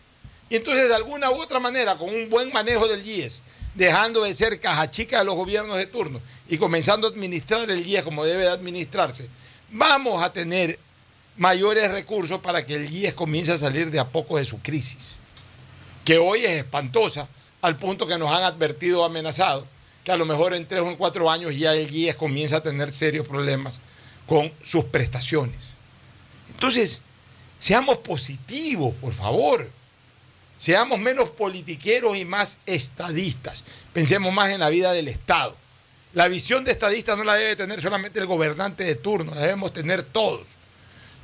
Y entonces, de alguna u otra manera, con un buen manejo del IES, dejando de ser caja chica de los gobiernos de turno y comenzando a administrar el IES como debe de administrarse, vamos a tener mayores recursos para que el IES comience a salir de a poco de su crisis, que hoy es espantosa, al punto que nos han advertido, amenazado, que a lo mejor en tres o en cuatro años ya el IES comienza a tener serios problemas con sus prestaciones. Entonces, seamos positivos, por favor. Seamos menos politiqueros y más estadistas. Pensemos más en la vida del Estado. La visión de estadista no la debe tener solamente el gobernante de turno, la debemos tener todos.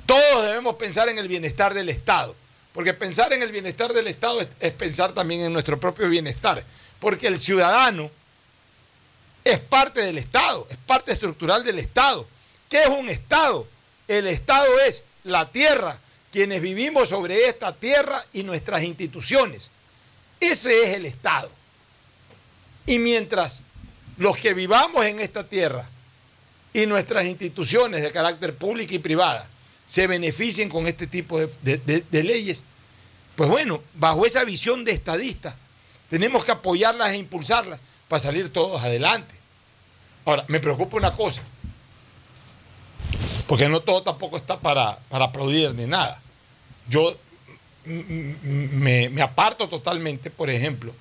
Todos debemos pensar en el bienestar del Estado, porque pensar en el bienestar del Estado es, pensar también en nuestro propio bienestar, porque el ciudadano es parte del Estado, es parte estructural del Estado. ¿Qué es un Estado? El Estado es la tierra, quienes vivimos sobre esta tierra y nuestras instituciones. Ese es el Estado. Y mientras los que vivamos en esta tierra y nuestras instituciones de carácter público y privada se beneficien con este tipo de, leyes, pues bueno, bajo esa visión de estadista, tenemos que apoyarlas e impulsarlas para salir todos adelante. Ahora, me preocupa una cosa, porque no todo tampoco está para, para aplaudir ni nada. Yo me, me aparto totalmente, por ejemplo,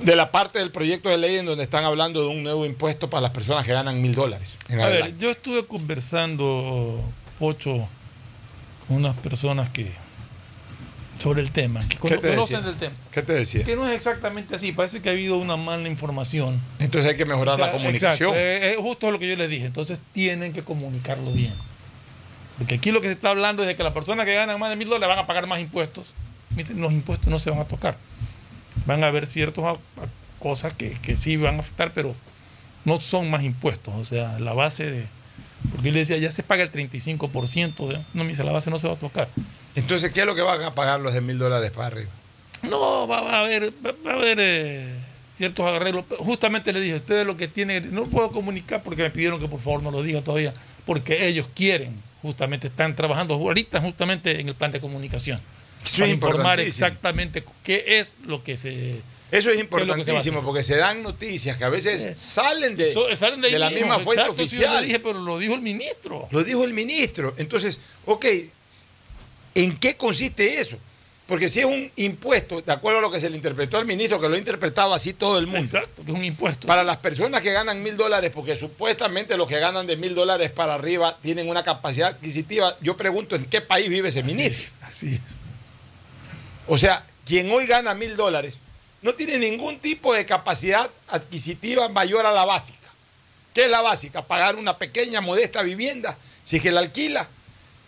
de la parte del proyecto de ley en donde están hablando de un nuevo impuesto para las personas que ganan mil dólares. A ver, yo estuve conversando, Pocho, con unas personas que sobre el tema, que ¿Qué te conocen decía? del tema. ¿Qué te decía? Que no es exactamente así, parece que ha habido una mala información. Entonces hay que mejorar O sea, la comunicación. exacto, es justo lo que yo les dije. Entonces tienen que comunicarlo bien. Porque aquí lo que se está hablando es de que las personas que ganan más de mil dólares van a pagar más impuestos. Los impuestos no se van a tocar. Van a haber ciertas cosas que, que sí van a afectar, pero no son más impuestos. O sea, la base de. Porque le decía, ya se paga el 35%. de- no, me dice, la base no se va a tocar. Entonces, ¿qué es lo que van a pagar los de mil dólares para arriba? No, va, va a haber, va, va a haber eh, ciertos arreglos. Justamente le dije, ustedes lo que tienen, no puedo comunicar porque me pidieron que por favor no lo diga todavía, porque ellos quieren, justamente están trabajando ahorita justamente en el plan de comunicación. Eso para es informar exactamente qué es lo que se... Eso es se importantísimo porque se dan noticias que a veces salen de, So- salen de, la mismo, misma fuente exacto, sí, yo oficial. le dije, pero lo dijo el ministro. Lo dijo el ministro. Entonces, ok, ¿en qué consiste eso? Porque si es un impuesto, de acuerdo a lo que se le interpretó al ministro, que lo ha interpretado así todo el mundo. Exacto, que es un impuesto. Para las personas que ganan mil dólares, porque supuestamente los que ganan de mil dólares para arriba tienen una capacidad adquisitiva, yo pregunto, ¿en qué país vive ese ministro? Así es. O sea, quien hoy gana mil dólares no tiene ningún tipo de capacidad adquisitiva mayor a la básica. ¿Qué es la básica? Pagar una pequeña, modesta vivienda, si es que la alquila,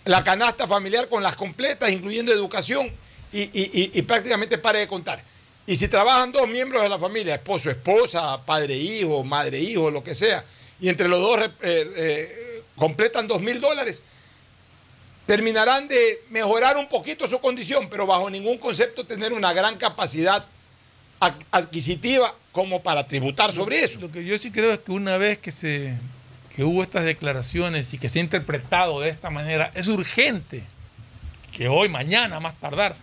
la canasta familiar con las completas, incluyendo educación, y, y- y- y prácticamente pare de contar. Y si trabajan dos miembros de la familia, esposo, esposa, padre, hijo, madre, hijo, lo que sea, y entre los dos eh, eh, completan dos mil dólares, terminarán de mejorar un poquito su condición, pero bajo ningún concepto tener una gran capacidad ad- adquisitiva como para tributar sobre eso. Lo que yo sí creo es que una vez que se que hubo estas declaraciones y que se ha interpretado de esta manera, es urgente que hoy, mañana, más tardar,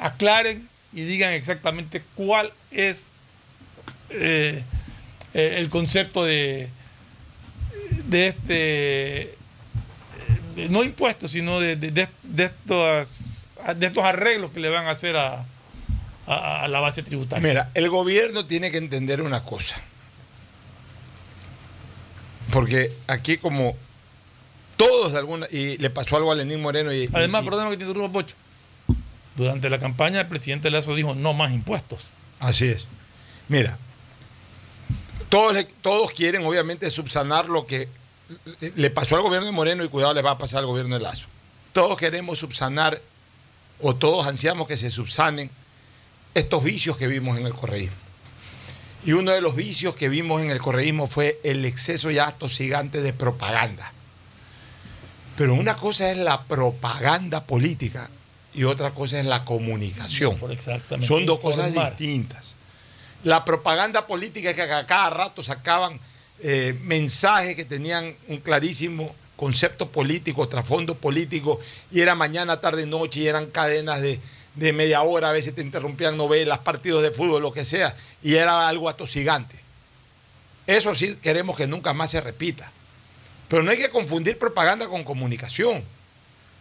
aclaren y digan exactamente cuál es eh, eh, el concepto de, de este, no impuestos, sino de, de- de- de estos, de estos arreglos que le van a hacer a, a- a la base tributaria. Mira, el gobierno tiene que entender una cosa. Porque aquí como todos de alguna... Y le pasó algo a Lenín Moreno y... Además, y- perdóname que te interrumpa, Pocho. Durante la campaña, el presidente Lazo dijo no más impuestos. Así es. Mira, todos, todos quieren obviamente subsanar lo que le pasó al gobierno de Moreno y cuidado le va a pasar al gobierno de Lazo. Todos queremos subsanar o todos ansiamos que se subsanen estos vicios que vimos en el correísmo. Y uno de los vicios que vimos en el correísmo fue el exceso ya atosigante de propaganda. Pero una cosa es la propaganda política y otra cosa es la comunicación. Son dos cosas distintas. La propaganda política es que a cada rato sacaban eh, mensajes que tenían un clarísimo concepto político, trasfondo político, y era mañana, tarde, noche, y eran cadenas de, de media hora, a veces te interrumpían novelas, partidos de fútbol, lo que sea, y era algo atosigante. Eso sí queremos que nunca más se repita. Pero no hay que confundir propaganda con comunicación.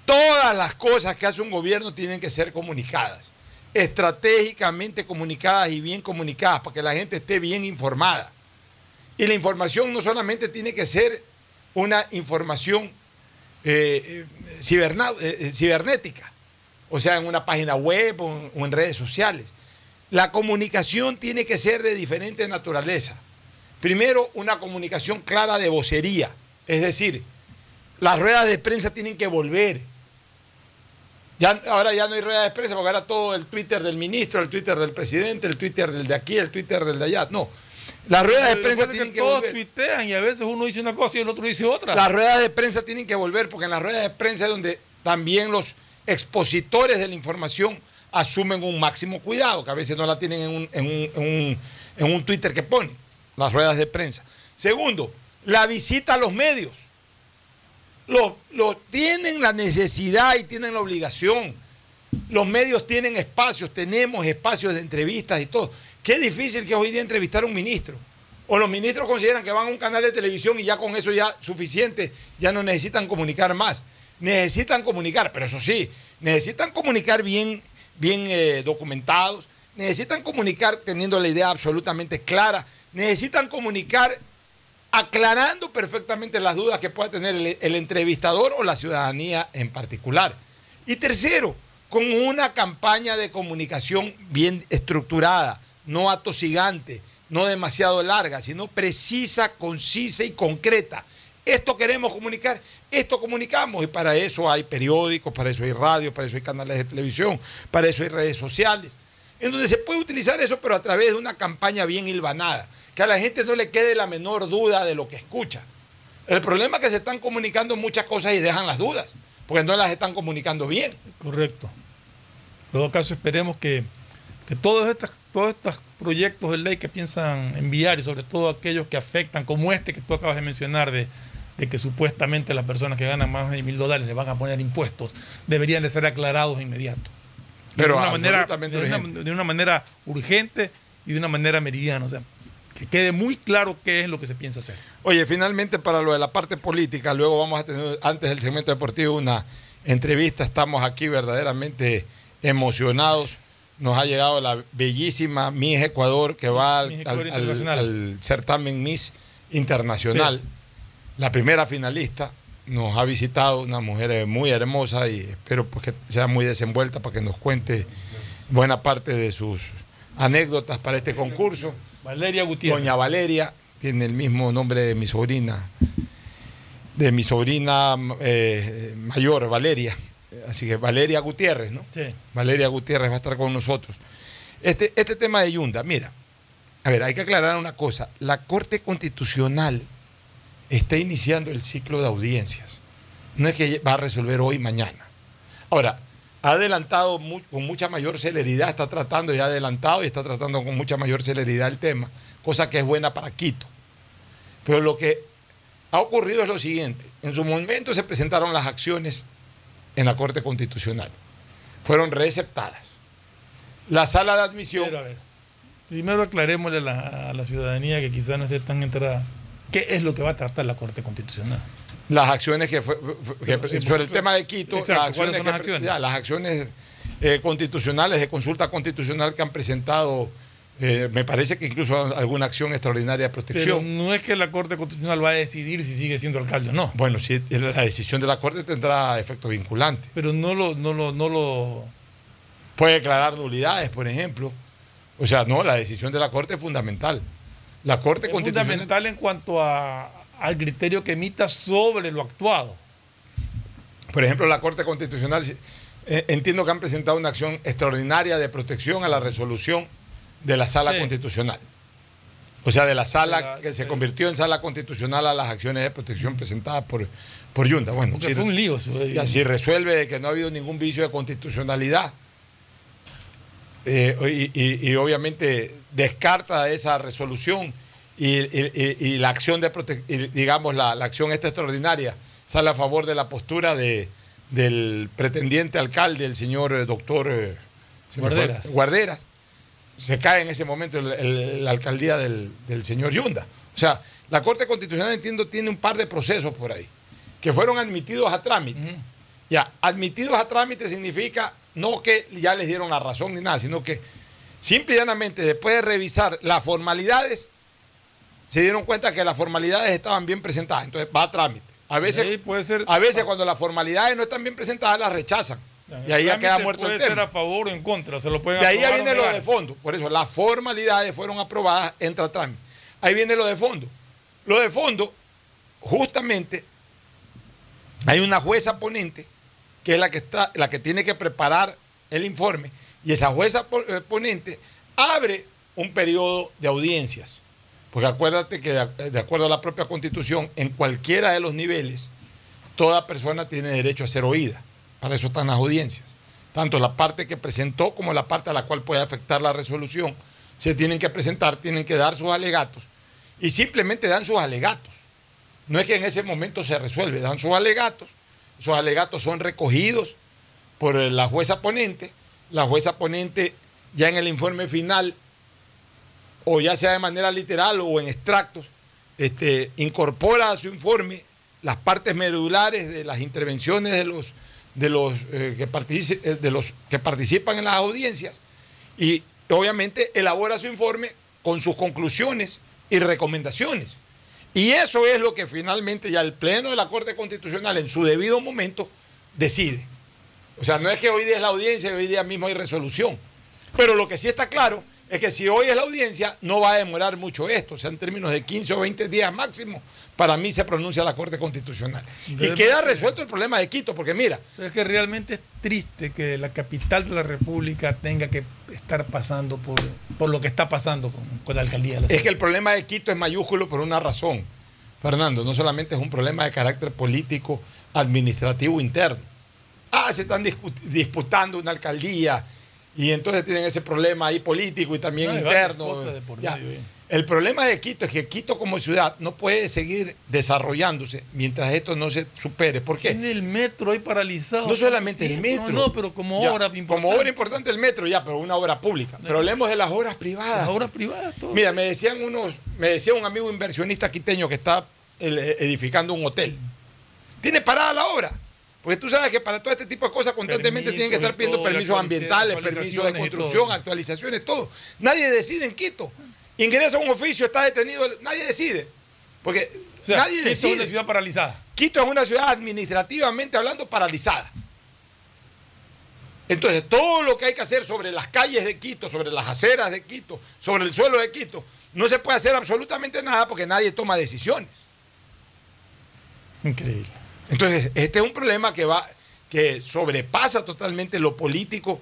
Todas las cosas que hace un gobierno tienen que ser comunicadas, estratégicamente comunicadas y bien comunicadas para que la gente esté bien informada. Y la información no solamente tiene que ser una información eh, eh, eh, cibernética, o sea, en una página web o en, o en redes sociales. La comunicación tiene que ser de diferente naturaleza. Primero, una comunicación clara de vocería, es decir, las ruedas de prensa tienen que volver. Ya, ahora ya no hay ruedas de prensa porque ahora todo el Twitter del ministro, el Twitter del presidente, el Twitter del de aquí, el Twitter del de allá. No. Las ruedas de Lo prensa tienen que todos volver. tuitean y a veces uno dice una cosa y el otro dice otra. Las ruedas de prensa tienen que volver porque en las ruedas de prensa es donde también los expositores de la información asumen un máximo cuidado, que a veces no la tienen en un, en un- en un- en un Twitter que ponen, las ruedas de prensa. Segundo, la visita a los medios. Los, los tienen la necesidad y tienen la obligación. Los medios tienen espacios, tenemos espacios de entrevistas y todo. Qué difícil que hoy día entrevistar a un ministro. O los ministros consideran que van a un canal de televisión y ya con eso ya suficiente, ya no necesitan comunicar más. Necesitan comunicar, pero eso sí, necesitan comunicar bien, bien eh, documentados, necesitan comunicar teniendo la idea absolutamente clara, necesitan comunicar aclarando perfectamente las dudas que pueda tener el, el entrevistador o la ciudadanía en particular. Y tercero, con una campaña de comunicación bien estructurada, no atosigante, no demasiado larga, sino precisa, concisa y concreta. Esto queremos comunicar, esto comunicamos y para eso hay periódicos, para eso hay radio, para eso hay canales de televisión, para eso hay redes sociales, en donde se puede utilizar eso, pero a través de una campaña bien hilvanada, que a la gente no le quede la menor duda de lo que escucha. El problema es que se están comunicando muchas cosas y dejan las dudas, porque no las están comunicando bien. Correcto. En todo caso, esperemos que, que todos, estas, todos estos proyectos de ley que piensan enviar, y sobre todo aquellos que afectan, como este que tú acabas de mencionar, de, de que supuestamente las personas que ganan más de mil dólares le van a poner impuestos, deberían de ser aclarados de inmediato. Pero de, una manera, de, una, urgente. de una manera urgente y de una manera meridiana. O sea, que quede muy claro qué es lo que se piensa hacer. Oye, finalmente para lo de la parte política, luego vamos a tener antes del segmento deportivo una entrevista. Estamos aquí verdaderamente emocionados. Nos ha llegado la bellísima Miss Ecuador que va al, Ecuador al certamen Miss Internacional. La primera finalista nos ha visitado una mujer eh, muy hermosa y espero pues, que sea muy desenvuelta para que nos cuente buena parte de sus anécdotas para este concurso. Valeria Gutiérrez. Doña Valeria tiene el mismo nombre de mi sobrina, de mi sobrina eh, mayor, Valeria. Así que Valeria Gutiérrez, ¿no? Sí. Valeria Gutiérrez va a estar con nosotros. Este, este tema de Yunda, mira, a ver, hay que aclarar una cosa. La Corte Constitucional está iniciando el ciclo de audiencias. No es que va a resolver hoy, mañana. Ahora, ha adelantado con mucha mayor celeridad, está tratando y ha adelantado y está tratando con mucha mayor celeridad el tema, cosa que es buena para Quito. Pero lo que ha ocurrido es lo siguiente. En su momento se presentaron las acciones en la Corte Constitucional. Fueron receptadas. La sala de admisión... Pero, a ver, primero aclarémosle a la, a la ciudadanía que quizás no esté tan enterada. ¿Qué es lo que va a tratar la Corte Constitucional? las acciones que, fue, que- sí, sobre el tema de Quito, Exacto, las ¿cuáles acciones, son las que- acciones? ya, las acciones eh, constitucionales de consulta constitucional que han presentado, eh, me parece que incluso alguna acción extraordinaria de Pero protección. no es que la Corte Constitucional va a decidir si sigue siendo alcalde o no. Bueno, sí, la decisión de la Corte tendrá efecto vinculante. Pero no lo, no lo, no lo. Puede declarar nulidades, por ejemplo. O sea, no, la decisión de la Corte es fundamental. La Corte Es Constitucional. fundamental en cuanto a, al criterio que emita sobre lo actuado. Por ejemplo, la Corte Constitucional, eh, entiendo que han presentado una acción extraordinaria de protección a la resolución de la Sala Sí. Constitucional. O sea, de la sala que se convirtió en sala constitucional a las acciones de protección presentadas por, por Yunda. Bueno, si- fue un lío eso. y así resuelve que no ha habido ningún vicio de constitucionalidad. Eh, y, y- y obviamente descarta esa resolución y, la acción de digamos la, la acción esta extraordinaria sale a favor de la postura de, del pretendiente alcalde, el señor eh, doctor eh, Guarderas. Guarderas. Se cae en ese momento el- el- la alcaldía del, del señor Yunda. O sea, la Corte Constitucional, entiendo, tiene un par de procesos por ahí que fueron admitidos a trámite. Ya, admitidos a trámite significa no que ya les dieron la razón ni nada, sino que simple y llanamente después de revisar las formalidades, se dieron cuenta que las formalidades estaban bien presentadas. Entonces va a trámite. A veces, a veces cuando las formalidades no están bien presentadas, las rechazan. Y ahí ya queda muerto puede el ser a favor o en contra, se lo pueden De ahí ya viene lo de fondo. Por eso, las formalidades fueron aprobadas, entra trámite. Ahí viene lo de fondo. Lo de fondo, justamente, hay una jueza ponente que es la que, está, la que tiene que preparar el informe, y esa jueza eh, ponente abre un periodo de audiencias. Porque acuérdate que de, de acuerdo a la propia constitución, en cualquiera de los niveles, toda persona tiene derecho a ser oída. Para eso están las audiencias. Tanto la parte que presentó como la parte a la cual puede afectar la resolución se tienen que presentar, tienen que dar sus alegatos y simplemente dan sus alegatos. No es que en ese momento se resuelve, dan sus alegatos. Esos alegatos son recogidos por eh, la jueza ponente. La jueza ponente ya en el informe final, o ya sea de manera literal o en extractos, este, incorpora a su informe las partes medulares de las intervenciones de los, de los, eh, que, partici- eh, de los que participan en las audiencias y obviamente elabora su informe con sus conclusiones y recomendaciones. Y eso es lo que finalmente ya el Pleno de la Corte Constitucional en su debido momento decide. O sea, no es que hoy día es la audiencia y hoy día mismo hay resolución. Pero lo que sí está claro es que si hoy es la audiencia, no va a demorar mucho esto. O sea, en términos de 15 o 20 días máximo, para mí se pronuncia la Corte Constitucional. Y queda que- resuelto el problema de Quito, porque mira, Es que realmente es triste que la capital de la República tenga que estar pasando por, por lo que está pasando con, con la alcaldía de la Es que el problema de Quito es mayúsculo por una razón, Fernando. No solamente es un problema de carácter político, administrativo interno. Ah, se están disputando una alcaldía y entonces tienen ese problema ahí político y también No, interno. cosas de por medio. El problema de Quito es que Quito como ciudad no puede seguir desarrollándose mientras esto no se supere. ¿Por qué? Tiene el metro ahí paralizado. No solamente el No, metro. No, pero como Ya, obra importante. Como obra importante el metro, ya, pero una obra pública. Pero hablemos de las obras privadas. Las obras privadas, todo. Mira, me decían unos, me decía un amigo inversionista quiteño que está el- edificando un hotel. Tiene parada la obra. Porque tú sabes que para todo este tipo de cosas constantemente Permisos tienen que estar pidiendo todo, permisos ambientales, permisos de construcción, actualizaciones, todo. Nadie decide en Quito. Ingresa a un oficio, está detenido, nadie decide. Porque O sea, nadie Quito es una ciudad paralizada. Quito es una ciudad administrativamente hablando paralizada. Entonces, todo lo que hay que hacer sobre las calles de Quito, sobre las aceras de Quito, sobre el suelo de Quito, no se puede hacer absolutamente nada porque nadie toma decisiones. Increíble. Entonces, este es un problema que va, que sobrepasa totalmente lo político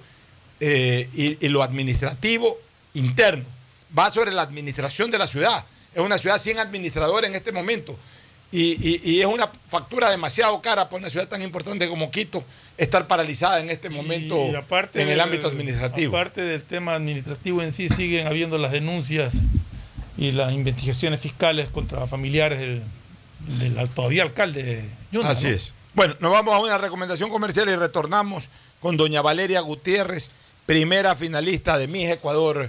eh, y, y lo administrativo interno. Va sobre la administración de la ciudad. Es una ciudad sin administrador en este momento. Y, y- y es una factura demasiado cara para una ciudad tan importante como Quito estar paralizada en este momento Y aparte en el del- ámbito administrativo. Aparte del tema administrativo en sí, siguen habiendo las denuncias y las investigaciones fiscales contra familiares del, del todavía alcalde Yunda, Así ¿no? es. Bueno, nos vamos a una recomendación comercial y retornamos con doña Valeria Gutiérrez, primera finalista de Miss Ecuador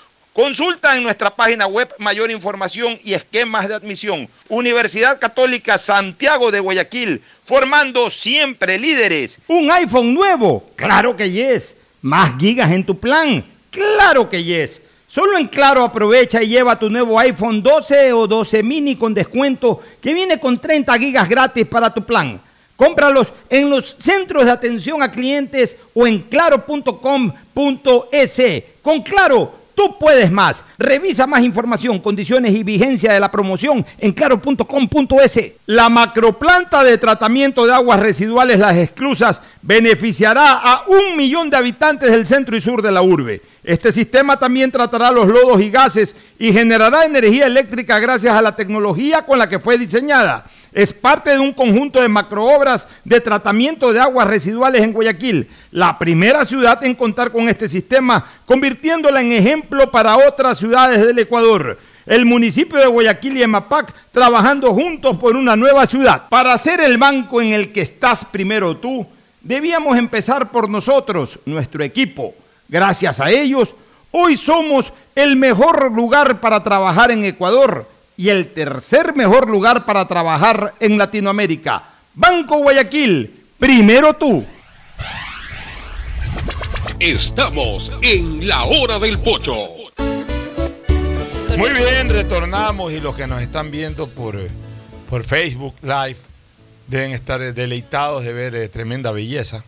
Consulta en nuestra página web mayor información y esquemas de admisión. Universidad Católica Santiago de Guayaquil, formando siempre líderes. ¿Un iPhone nuevo? Claro que yes. ¿Más gigas en tu plan? Claro que yes. Solo en Claro aprovecha y lleva tu nuevo iPhone 12 o 12 mini con descuento que viene con 30 gigas gratis para tu plan. Cómpralos en los centros de atención a clientes o en claro.com.es. Con Claro, tú puedes más. Revisa más información, condiciones y vigencia de la promoción en claro.com.es. La macroplanta de tratamiento de aguas residuales Las Exclusas beneficiará a un millón de habitantes del centro y sur de la urbe. Este sistema también tratará los lodos y gases y generará energía eléctrica gracias a la tecnología con la que fue diseñada. Es parte de un conjunto de macroobras de tratamiento de aguas residuales en Guayaquil, la primera ciudad en contar con este sistema, convirtiéndola en ejemplo para otras ciudades del Ecuador. El municipio de Guayaquil y Emapac trabajando juntos por una nueva ciudad. Para ser el banco en el que estás primero tú, debíamos empezar por nosotros, nuestro equipo. Gracias a ellos, hoy somos el mejor lugar para trabajar en Ecuador y el tercer mejor lugar para trabajar en Latinoamérica. Banco Guayaquil, primero tú. Estamos en la hora del pocho. Muy bien, retornamos y los que nos están viendo por, por Facebook Live deben estar deleitados de ver eh, tremenda belleza.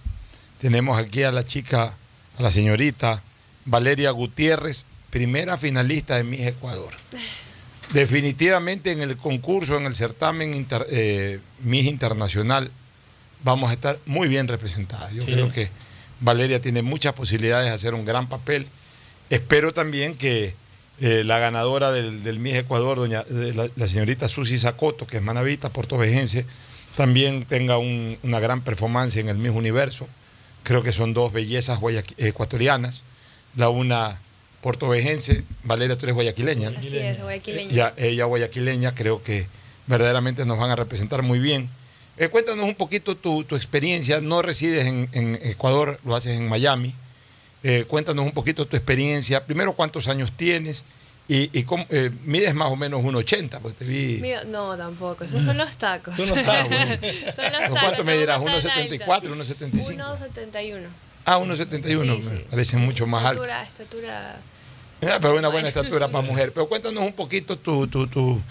Tenemos aquí a la chica, a la señorita Valeria Gutiérrez, primera finalista de Miss Ecuador. Definitivamente en el concurso, en el certamen inter- eh, Miss Internacional, vamos a estar muy bien representadas. Yo Sí. creo que Valeria tiene muchas posibilidades de hacer un gran papel. Espero también que eh, la ganadora del, del Miss Ecuador, doña, eh, la, la señorita Susi Zacoto, que es manavita, portovejense, también tenga un- una gran performance en el Miss Universo. Creo que son dos bellezas ecuatorianas. La una portovejense, Valeria, tú eres guayaquileña. ¿no? Así es, guayaquileña. Ya, ella guayaquileña, creo que verdaderamente nos van a representar muy bien. Eh, cuéntanos un poquito tu, tu experiencia. No resides en, en Ecuador, lo haces en Miami. Eh, cuéntanos un poquito tu experiencia. Primero, ¿cuántos años tienes? Y, y cómo, eh, mides más o menos 1,80, pues te vi. Mío- no, tampoco. Esos son los tacos. Son los tacos. son los ¿Con tacos. ¿Cuánto me dirás? tampoco tan alta. ¿1,74, 1,75? 1,71. Ah, 1,71. Sí, sí. me Parece mucho más alto. Estatura, estatura. Ah, pero una buena estatura para mujer. Pero cuéntanos un poquito tu, tu, tu,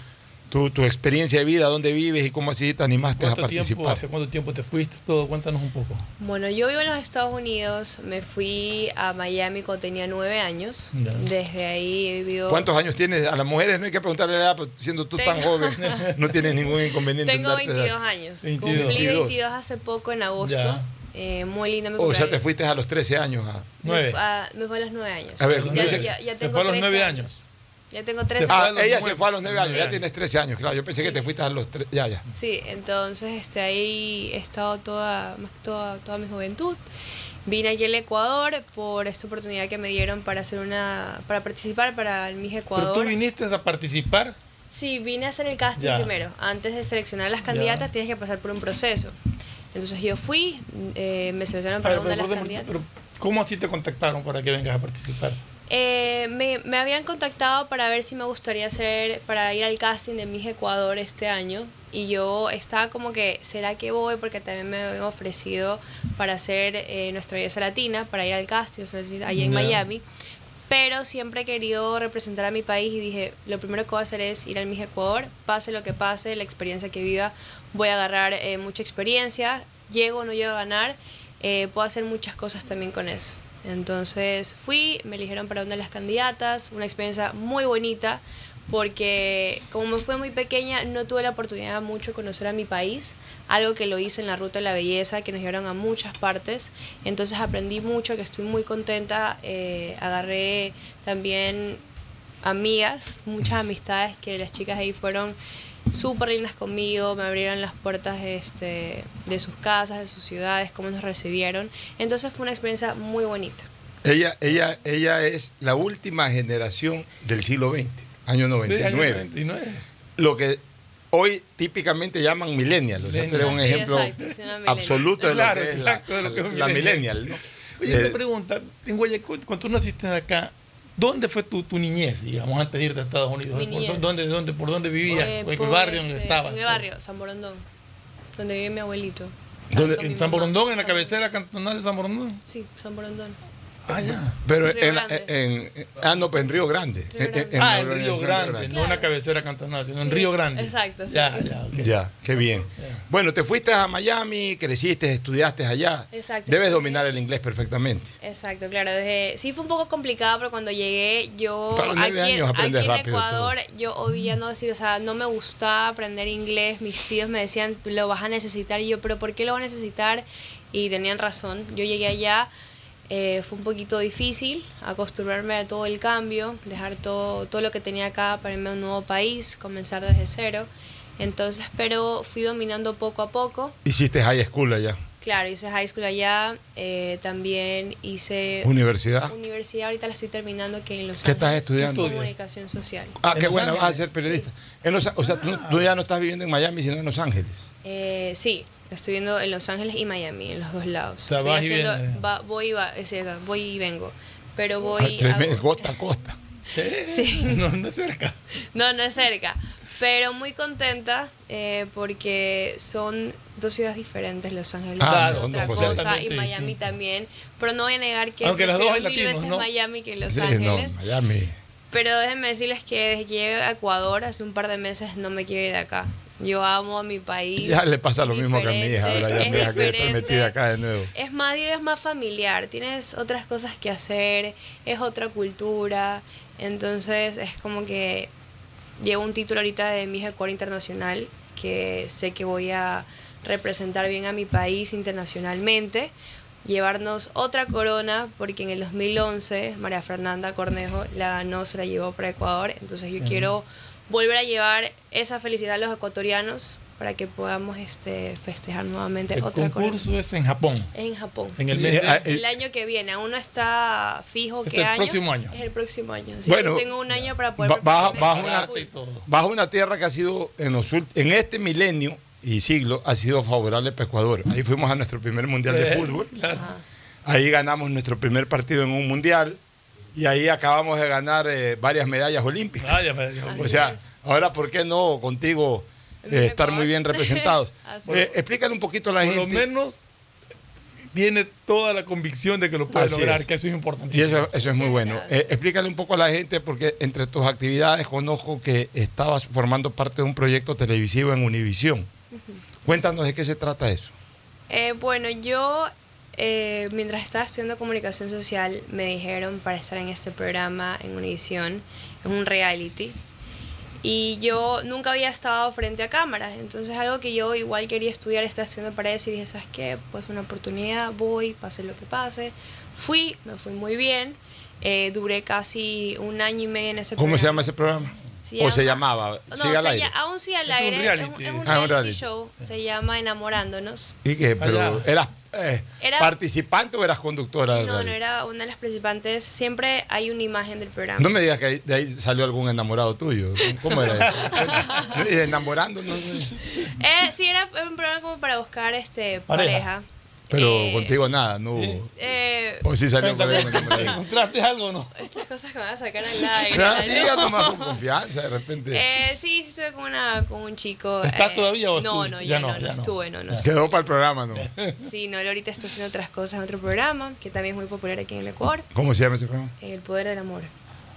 tu, tu experiencia de vida, dónde vives y cómo así te animaste a ¿Cuánto tiempo, participar. ¿Hace cuánto tiempo te fuiste? Todo, cuéntanos un poco. Bueno, yo vivo en los Estados Unidos. Me fui a Miami cuando tenía nueve años. Ya. Desde ahí he vivido. ¿Cuántos años tienes? A las mujeres no hay que preguntarle la edad, pero siendo tú tan joven, no tienes ningún inconveniente. en Tengo edad. 22 años. 22. Cumplí 22. 22 hace poco en agosto. Ya. Eh, muy linda mi O sea, te fuiste a los 13 años. A... Me, fu- a- me fue a los 9 años. A ver, ya, ya- ya se tengo fue a los 13 nueve años. Ya tengo 13 Ah, años. ella se fue a los 9 años, ya tienes 13 años, claro. Yo pensé que te fuiste a los 3. Ya, ya. Sí, entonces este, ahí he estado toda, más que toda, toda mi juventud. Vine aquí al Ecuador por esta oportunidad que me dieron para hacer una, para participar para el Miss Pero Ecuador. tú viniste a participar. Sí, vine a hacer el casting Ya. primero. Antes de seleccionar las candidatas tienes que pasar por un proceso. Entonces yo fui, eh, me seleccionaron para una de las candidatas. pero, ¿Cómo así te contactaron para que vengas a participar? Eh, me, me habían contactado para ver si me gustaría hacer, para ir al casting de Miss Ecuador este año. Y yo estaba como que, ¿será que voy? Porque también me habían ofrecido para hacer eh, nuestra belleza latina, para ir al casting belleza- allá en. Miami. Pero siempre he querido representar a mi país y dije, lo primero que voy a hacer es ir al Miss Ecuador, pase lo que pase, la experiencia que viva, voy a agarrar eh, mucha experiencia, llego o no llego a ganar, eh, puedo hacer muchas cosas también con eso. Entonces fui, me eligieron para una de las candidatas, una experiencia muy bonita, porque como me fue muy pequeña, no tuve la oportunidad mucho de conocer a mi país, algo que lo hice en la Ruta de la Belleza, que nos llevaron a muchas partes, entonces aprendí mucho, que estoy muy contenta, eh, agarré también amigas, muchas amistades que las chicas ahí fueron súper lindas conmigo, me abrieron las puertas este, de sus casas, de sus ciudades, cómo nos recibieron. Entonces fue una experiencia muy bonita. Ella, ella, ella es la última generación del siglo XX, año 99. Sí, año 99. Lo que hoy típicamente llaman millennial. O sea, tú eres un Sí, ejemplo exacto, es una absoluto de Claro, lo que es exacto, la, de lo que es un la millennial. millennial. ¿no? Oye, Eh, te pregunta, en Guayaquil, cuando tú naciste acá, ¿Dónde fue tu, tu niñez, digamos, antes de irte a Estados Unidos? Mi ¿Por, niñez. dónde, dónde, ¿Por dónde vivías? Eh, ¿En el barrio donde eh, estabas? En el barrio, San Borondón, donde vive mi abuelito. ¿Dónde? Con mi ¿En San mamá. Borondón, en la cabecera cantonal de San Borondón? Sí, San Borondón. Ah, ya. Pero en, en- en- ah, no, pues en Río Grande. Río Grande. En- en ah, la en Río Grande, no en la cabecera cantonal, sino en Río Grande. exacto, sí. Ya, ya, ok. Ya, qué bien. Bueno, te fuiste a Miami, creciste, estudiaste allá. Exacto, Debes sí. dominar el inglés perfectamente. Exacto, claro. Desde, sí fue un poco complicado, pero cuando llegué, yo Para los nueve aquí, años aquí en rápido Ecuador, yo odiaba no decir, o sea, no me gustaba aprender inglés. Mis tíos me decían, lo vas a necesitar. Y yo, pero ¿por qué lo vas a necesitar? Y tenían razón. Yo llegué allá, eh, fue un poquito difícil acostumbrarme a todo el cambio, dejar todo, todo lo que tenía acá para irme a un nuevo país, comenzar desde cero. Entonces, pero fui dominando poco a poco. Hiciste high school allá. Claro, hice high school allá, eh, también hice... Universidad. Universidad, ahorita la estoy terminando que en Los ¿Qué estás Ángeles. estudiando? Comunicación social. Ah, ¿En qué bueno, vas a Ángeles? ser periodista. En Los- o sea, tú, tú ya no estás viviendo en Miami, sino en Los Ángeles. Eh, sí, estoy viendo en Los Ángeles y Miami, en los dos lados. O sea, Estoy vas y vienes. va- voy, y va- es cierto, voy y vengo. Pero Ah, voy... hago- costa a costa. Sí. No, no es cerca. No, no es cerca. Pero muy contenta eh, porque son dos ciudades diferentes, Los Ángeles Ah, es otra cosa y Miami también. Pero no voy a negar que Aunque las dos hay latinos, veces ¿no? Miami que Los Sí, no, Ángeles. Miami. Pero déjenme decirles que desde que llegué a Ecuador hace un par de meses no me quiero ir de acá. Yo amo a mi país. Ya le pasa lo mismo que a mi hija, ahora ya es mi hija metida acá de nuevo. Es más, es más familiar, tienes otras cosas que hacer, es otra cultura, entonces es como que llevo un título ahorita de mi Ecuador Internacional, que sé que voy a representar bien a mi país internacionalmente, llevarnos otra corona, porque en el 2011 María Fernanda Cornejo la ganó, se la llevó para Ecuador, entonces yo quiero volver a llevar esa felicidad a los ecuatorianos para que podamos este, festejar nuevamente El otra concurso es en Japón. En Japón. En el mes de- Ah, el año que viene, aún no está fijo Es qué el año. próximo año. Es el próximo año. Así Bueno, que tengo un año para poder baja para una, el baja una tierra que ha sido en, los en este milenio y siglo ha sido favorable para Ecuador. Ahí fuimos a nuestro primer mundial de Eh, fútbol. claro. Ahí ganamos nuestro primer partido en un mundial y ahí acabamos de ganar eh, varias medallas olímpicas. Ah, ya me- ya me- o sea, ahora ¿por qué no contigo eh, estar muy bien representados? Eh, explícale un poquito a la Por lo gente. menos tiene toda la convicción de que lo puede Así lograr, es. que eso es Y importantísimo. eso, eso es muy bueno. Eh, explícale un poco a la gente, porque entre tus actividades conozco que estabas formando parte de un proyecto televisivo en Univisión. Cuéntanos de qué se trata eso. Eh, bueno, yo eh, mientras estaba estudiando comunicación social me dijeron para estar en este programa en Univision, es un reality. Y yo nunca había estado frente a cámaras, entonces algo que yo igual quería estudiar, estaba estudiando para eso y dije, ¿sabes qué? Pues una oportunidad, voy, pase lo que pase. Fui, me fui muy bien, eh, duré casi un año y medio en ese ¿Cómo programa. se llama ese programa? Se ¿O se llama- llamaba? No, Sigue al se aire. lla- aún sigue al Es un aire. reality. Es un, es un Ah, un reality reality. show. Se llama Enamorándonos. ¿Y qué? Pero, Allá. ¿Eras eh, Era- participante o eras conductora del No, no era una de las participantes. Siempre hay una imagen del programa. No me digas que ahí- de ahí salió algún enamorado tuyo. ¿Cómo era eso? Y Enamorándonos. Eh, sí, era un programa como para buscar este Pareja. pareja. Pero Eh, contigo nada, no hubo. Eh, O sí salió Cuéntame, con. ¿Encontraste algo o no? estas cosas que me van a sacar al aire. Diga nomás con confianza, de repente. Eh, sí, sí estuve con, una, con un chico. ¿Estás eh, todavía o No, estuviste? no, Ya ya, no, no, ya no. estuve, no, no. Quedó para el programa, ¿no? Sí, no, él ahorita está haciendo otras cosas en otro programa que también es muy popular aquí en el Ecuador. ¿Cómo se llama ese programa? El poder del amor.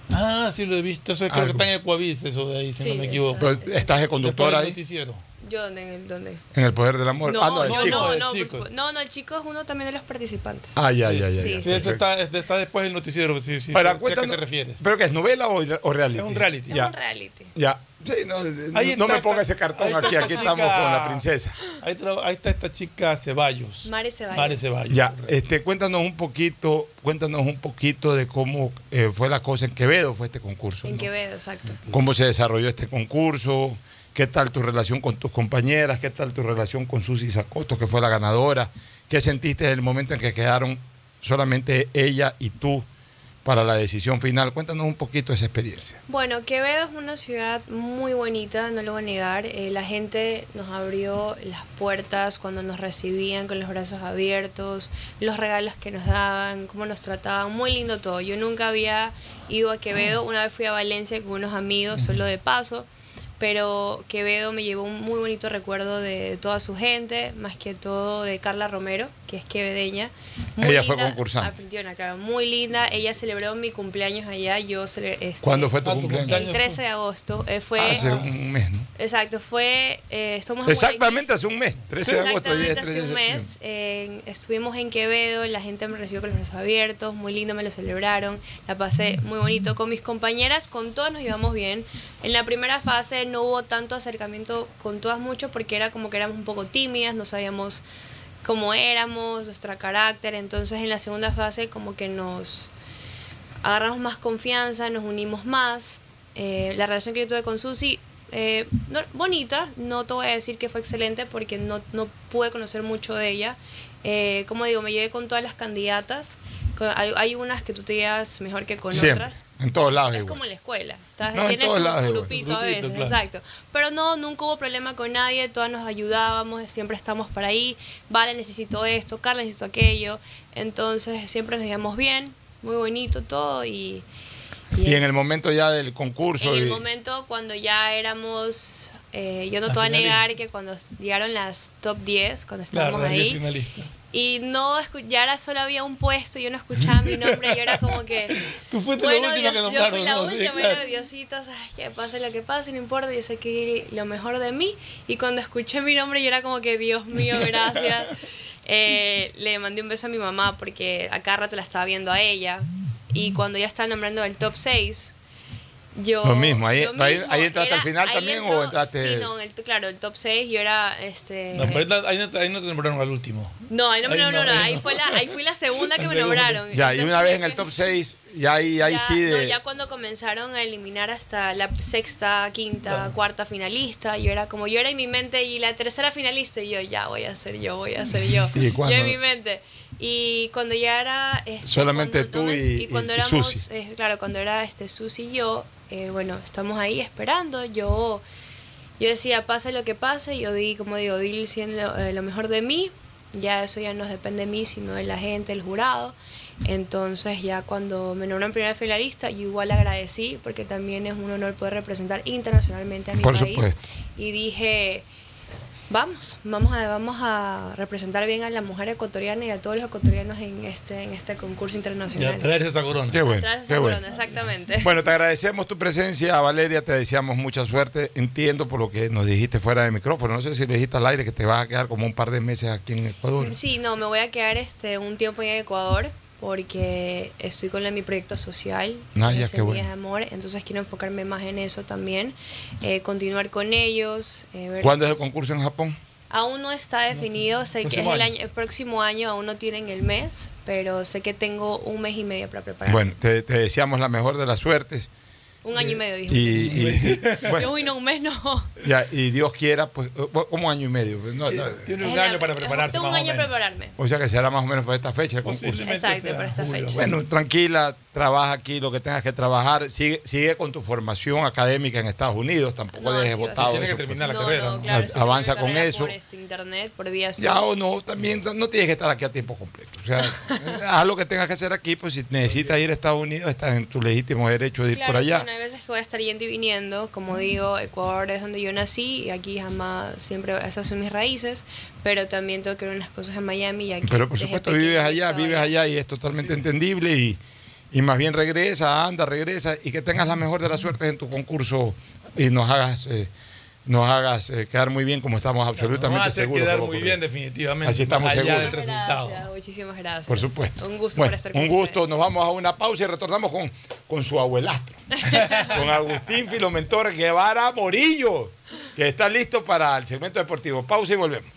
Ah, sí lo he visto. Eso creo Ah, que está en Ecuavis, eso de ahí, si Sí, no me está. equivoco. Pero, ¿Estás de conductora ahí? noticiero. ¿Yo dónde? ¿En el- dónde? En el poder del amor. No, ah, no, el no, chico. no, el no, por chico. no, no, el chico es uno también de los participantes. Ah, ya, ya, ya. Sí, ya. Sí, eso está, está después del noticiero, si, si, Ahora, si- si a qué te refieres. ¿Pero qué es novela o, o reality? Es un reality. Es Ya, un reality. ya. Sí, no, Ahí no está me ponga ese cartón aquí, aquí chica- estamos con la princesa. Ahí, tra- ahí está esta chica Ceballos. Mare Ceballos. Mare Ceballos. Ya, correcto. este, cuéntanos un poquito, cuéntanos un poquito de cómo eh, fue la cosa en Quevedo, fue este concurso. En ¿no? Quevedo, exacto. ¿Cómo se desarrolló este concurso? ¿Qué tal tu relación con tus compañeras? ¿Qué tal tu relación con Susi Sacoto, que fue la ganadora? ¿Qué sentiste en el momento en que quedaron solamente ella y tú para la decisión final. Cuéntanos un poquito esa experiencia. Bueno, Quevedo es una ciudad muy bonita, no lo voy a negar. Eh, la gente nos abrió las puertas cuando nos recibían con los brazos abiertos, los regalos que nos daban, cómo nos trataban, muy lindo todo. Yo nunca había ido a Quevedo, una vez fui a Valencia con unos amigos, solo de paso, pero Quevedo me llevó un muy bonito recuerdo de toda su gente, más que todo de Carla Romero, que es quevedeña. Muy Ella fue linda, concursante. anfitriona, claro, muy linda. Ella celebró mi cumpleaños allá. Yo cele- este, ¿Cuándo fue tu cumpleaños? El 13 de agosto. Eh, fue, Hace un mes, ¿no? Exacto, fue. Eh, estamos en Exactamente hace un mes, 13 de agosto. Exactamente 13 hace un mes. eh, estuvimos en Quevedo, la gente me recibió con los brazos abiertos, muy lindo, me lo celebraron, la pasé muy bonito con mis compañeras, con todas nos llevamos bien. En la primera fase no hubo tanto acercamiento con todas mucho porque era como que éramos un poco tímidas, no sabíamos cómo éramos, nuestro carácter, entonces en la segunda fase como que nos agarramos más confianza, nos unimos más. Eh, la relación que yo tuve con Susi, eh, bonita, no te voy a decir que fue excelente porque no, no pude conocer mucho de ella. Eh, como digo, me llevé con todas las candidatas. Hay, hay unas que tú te llevas mejor que con Siempre, otras. en todos lados Es igual. como en la escuela. Estás- No, en tienes todos tu, lados tu igual. grupito a veces, claro. exacto. Pero no, nunca hubo problema con nadie, todas nos ayudábamos, siempre estamos por ahí. Vale, necesito esto, Carla necesito aquello. Entonces siempre nos llevamos bien, muy bonito todo y... Y en el momento ya del concurso. En el y- momento cuando ya éramos, eh, yo no La te voy a negar que cuando llegaron las top 10, cuando Claro, estábamos diez ahí, finalistas. Y no, escu- ya era solo había un puesto, yo no escuchaba mi nombre, yo era como que, Tú fuiste la bueno, última que Dios, yo fui nombraron, la ¿no? Sí, última, claro. bueno, Diosito, ay, que pase lo que pase, no importa, yo sé que lo mejor de mí, y cuando escuché mi nombre yo era como que, Dios mío, gracias. Eh, le mandé un beso a mi mamá porque a cada rato la estaba viendo a ella, y cuando ya estaba nombrando el top 6, yo... Lo mismo, ahí, yo ahí, mismo, ahí entraste era- al final también entró- o entraste. Sí, no, en el, claro, el top 6 yo era, este... No, pero ahí no- ahí no, te- ahí no te nombraron al último. No, ahí no, Ahí no, no, no, no, ahí no. fue la, ahí fui la segunda que me nombraron. Ya, y una Entonces, vez en el top 6, ya ahí, ahí ya, sí no, de. ya cuando comenzaron a eliminar hasta la sexta, quinta, cuarta finalista, yo era como, yo era en mi mente y la tercera finalista, y yo, ya voy a ser yo, voy a ser yo. ¿Y yo en mi mente. Y cuando ya era... este, Solamente tú y- y cuando y éramos, Susi. eh, claro, cuando era este Susi y yo, eh, bueno, estamos ahí esperando, yo... Yo decía, pase lo que pase, yo di, como digo, di siendo eh, lo mejor de mí, ya eso ya no depende de mí, sino de la gente, el jurado. Entonces ya cuando me nombraron primera finalista, yo igual agradecí, porque también es un honor poder representar internacionalmente a mi Por país. supuesto. Y dije, vamos, vamos a, vamos a representar bien a la mujer ecuatoriana y a todos los ecuatorianos en este, en este concurso internacional. Ya, traerse esa corona. Qué bueno. Traerse qué esa bueno. corona, exactamente. Bueno, te agradecemos tu presencia, Valeria, te deseamos mucha suerte. Entiendo por lo que nos dijiste fuera de micrófono. No sé si le dijiste al aire que te vas a quedar como un par de meses aquí en Ecuador. Sí, no, me voy a quedar este un tiempo en Ecuador porque estoy con la- mi proyecto social, Ah, ya, qué bueno. de Amor, entonces quiero enfocarme más en eso también, eh, continuar con ellos. eh, ver- ¿Cuándo es el concurso en Japón? Aún no está definido, sé que es el, año. año, el próximo año, aún no tienen el mes, pero sé que tengo un mes y medio para preparar. Bueno, te, te deseamos la mejor de las suertes. Un año y medio, dijo. Y, y- bueno, Uy, no, un mes no. ya, y Dios quiera, pues, eh, como año y medio. pues, no, no, Tiene un año para prepararse Tengo un o año para prepararme. o sea que será más o menos por esta fecha el concurso. Exacto, para esta fecha. Bueno, tranquila, trabaja aquí lo que tengas que trabajar. Sigue, sigue con tu formación académica en Estados Unidos. Tampoco No, dejes sí, botado. ser. Tiene que eso, terminar la No, carrera. no, claro, sí, Avanza con carrera eso. Por este internet, por vía. Ya o no, también no tienes que estar aquí a tiempo completo. O sea, haz lo que tengas que hacer aquí, pues si necesitas ir a Estados Unidos, estás en tu legítimo derecho de ir Claro, por sí, allá. una veces que voy a estar yendo y viniendo, como digo, Ecuador es donde yo nací y aquí jamás, siempre esas son mis raíces, pero también tengo que ver unas cosas en Miami y aquí Pero por supuesto vives allá, vives allá y es totalmente entendible y, y más bien regresa, anda, regresa y que tengas la mejor de las suertes en tu concurso y nos hagas eh, nos hagas eh, quedar muy bien como estamos Nos va a absolutamente hacer seguros. quedar muy bien, definitivamente. Así estamos allá seguros. del resultado. Gracias, muchísimas gracias. Por supuesto. Un gusto Bueno, por estar con un gusto, nos vamos a una pausa y retornamos con, con su abuelastro, con Agustín Filomentor Guevara Morillo, que está listo para el segmento deportivo. Pausa y volvemos.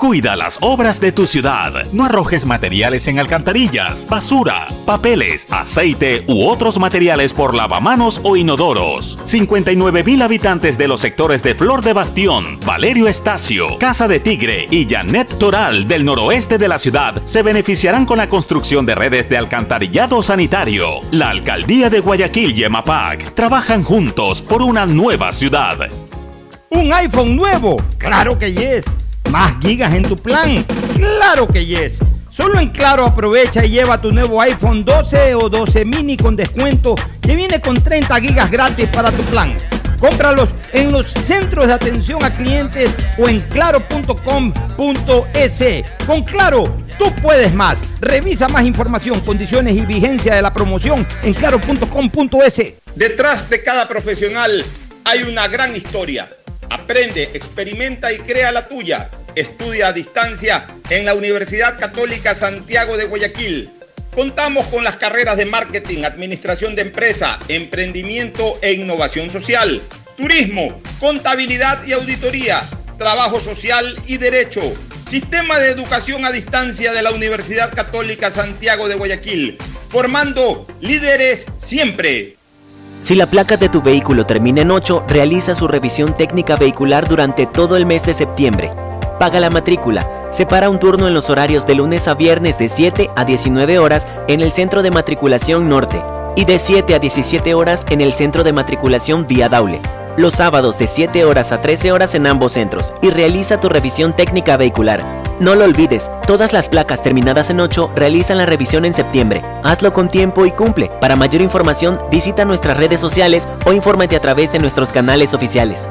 Cuida las obras de tu ciudad. No arrojes materiales en alcantarillas, basura, papeles, aceite u otros materiales por lavamanos o inodoros. 59 mil habitantes de los sectores de Flor de Bastión, Valerio Estacio, Casa de Tigre y Janet Toral del noroeste de la ciudad se beneficiarán con la construcción de redes de alcantarillado sanitario. La alcaldía de Guayaquil y EMAPAC trabajan juntos por una nueva ciudad. ¿Un iPhone nuevo? Claro que yes. ¿Más gigas en tu plan? Claro que yes. Solo en Claro aprovecha y lleva tu nuevo iPhone 12 o 12 mini con descuento que viene con 30 gigas gratis para tu plan. Cómpralos en los centros de atención a clientes o en claro.com.es. Con Claro, tú puedes más. Revisa más información, condiciones y vigencia de la promoción en claro.com.es. Detrás de cada profesional hay una gran historia. Aprende, experimenta y crea la tuya. Estudia a distancia en la Universidad Católica Santiago de Guayaquil. Contamos con las carreras de marketing, administración de empresa, emprendimiento e innovación social, turismo, contabilidad y auditoría, trabajo social y derecho. Sistema de educación a distancia de la Universidad Católica Santiago de Guayaquil, formando líderes siempre. Si la placa de tu vehículo termina en 8, realiza su revisión técnica vehicular durante todo el mes de septiembre. Paga la matrícula. Separa un turno en los horarios de lunes a viernes de 7 a 19 horas en el Centro de Matriculación Norte y de 7 a 17 horas en el Centro de Matriculación Vía Daule. Los sábados de 7 horas a 13 horas en ambos centros y realiza tu revisión técnica vehicular. No lo olvides, todas las placas terminadas en 8 realizan la revisión en septiembre. Hazlo con tiempo y cumple. Para mayor información, visita nuestras redes sociales o infórmate a través de nuestros canales oficiales.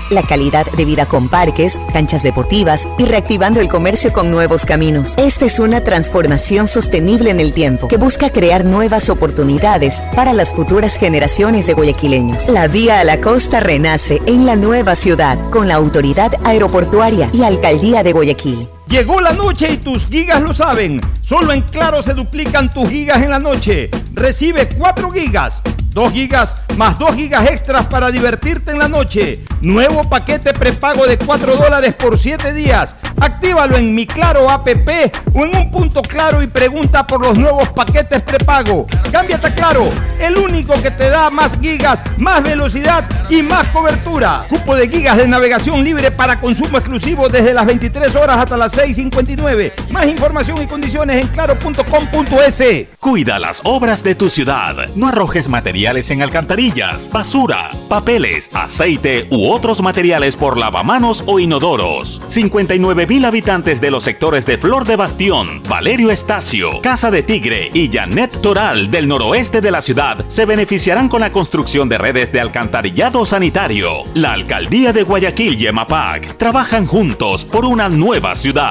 la calidad de vida con parques, canchas deportivas y reactivando el comercio con nuevos caminos. Esta es una transformación sostenible en el tiempo que busca crear nuevas oportunidades para las futuras generaciones de guayaquileños. La vía a la costa renace en la nueva ciudad con la autoridad aeroportuaria y alcaldía de Guayaquil. Llegó la noche y tus gigas lo saben. Solo en Claro se duplican tus gigas en la noche. Recibe 4 gigas, 2 gigas más 2 gigas extras para divertirte en la noche. Nuevo paquete prepago de 4 dólares por 7 días. Actívalo en mi Claro app o en un punto claro y pregunta por los nuevos paquetes prepago. Cámbiate a Claro, el único que te da más gigas, más velocidad y más cobertura. Cupo de gigas de navegación libre para consumo exclusivo desde las 23 horas hasta las 6.59. Más información y condiciones en claro.com.es. Cuida las obras de tu ciudad. No arrojes materiales en alcantarillas, basura, papeles, aceite u otros materiales por lavamanos o inodoros. 59 mil habitantes de los sectores de Flor de Bastión, Valerio Estacio, Casa de Tigre y Janet Toral del noroeste de la ciudad se beneficiarán con la construcción de redes de alcantarillado sanitario. La alcaldía de Guayaquil y EMAPAC trabajan juntos por una nueva ciudad.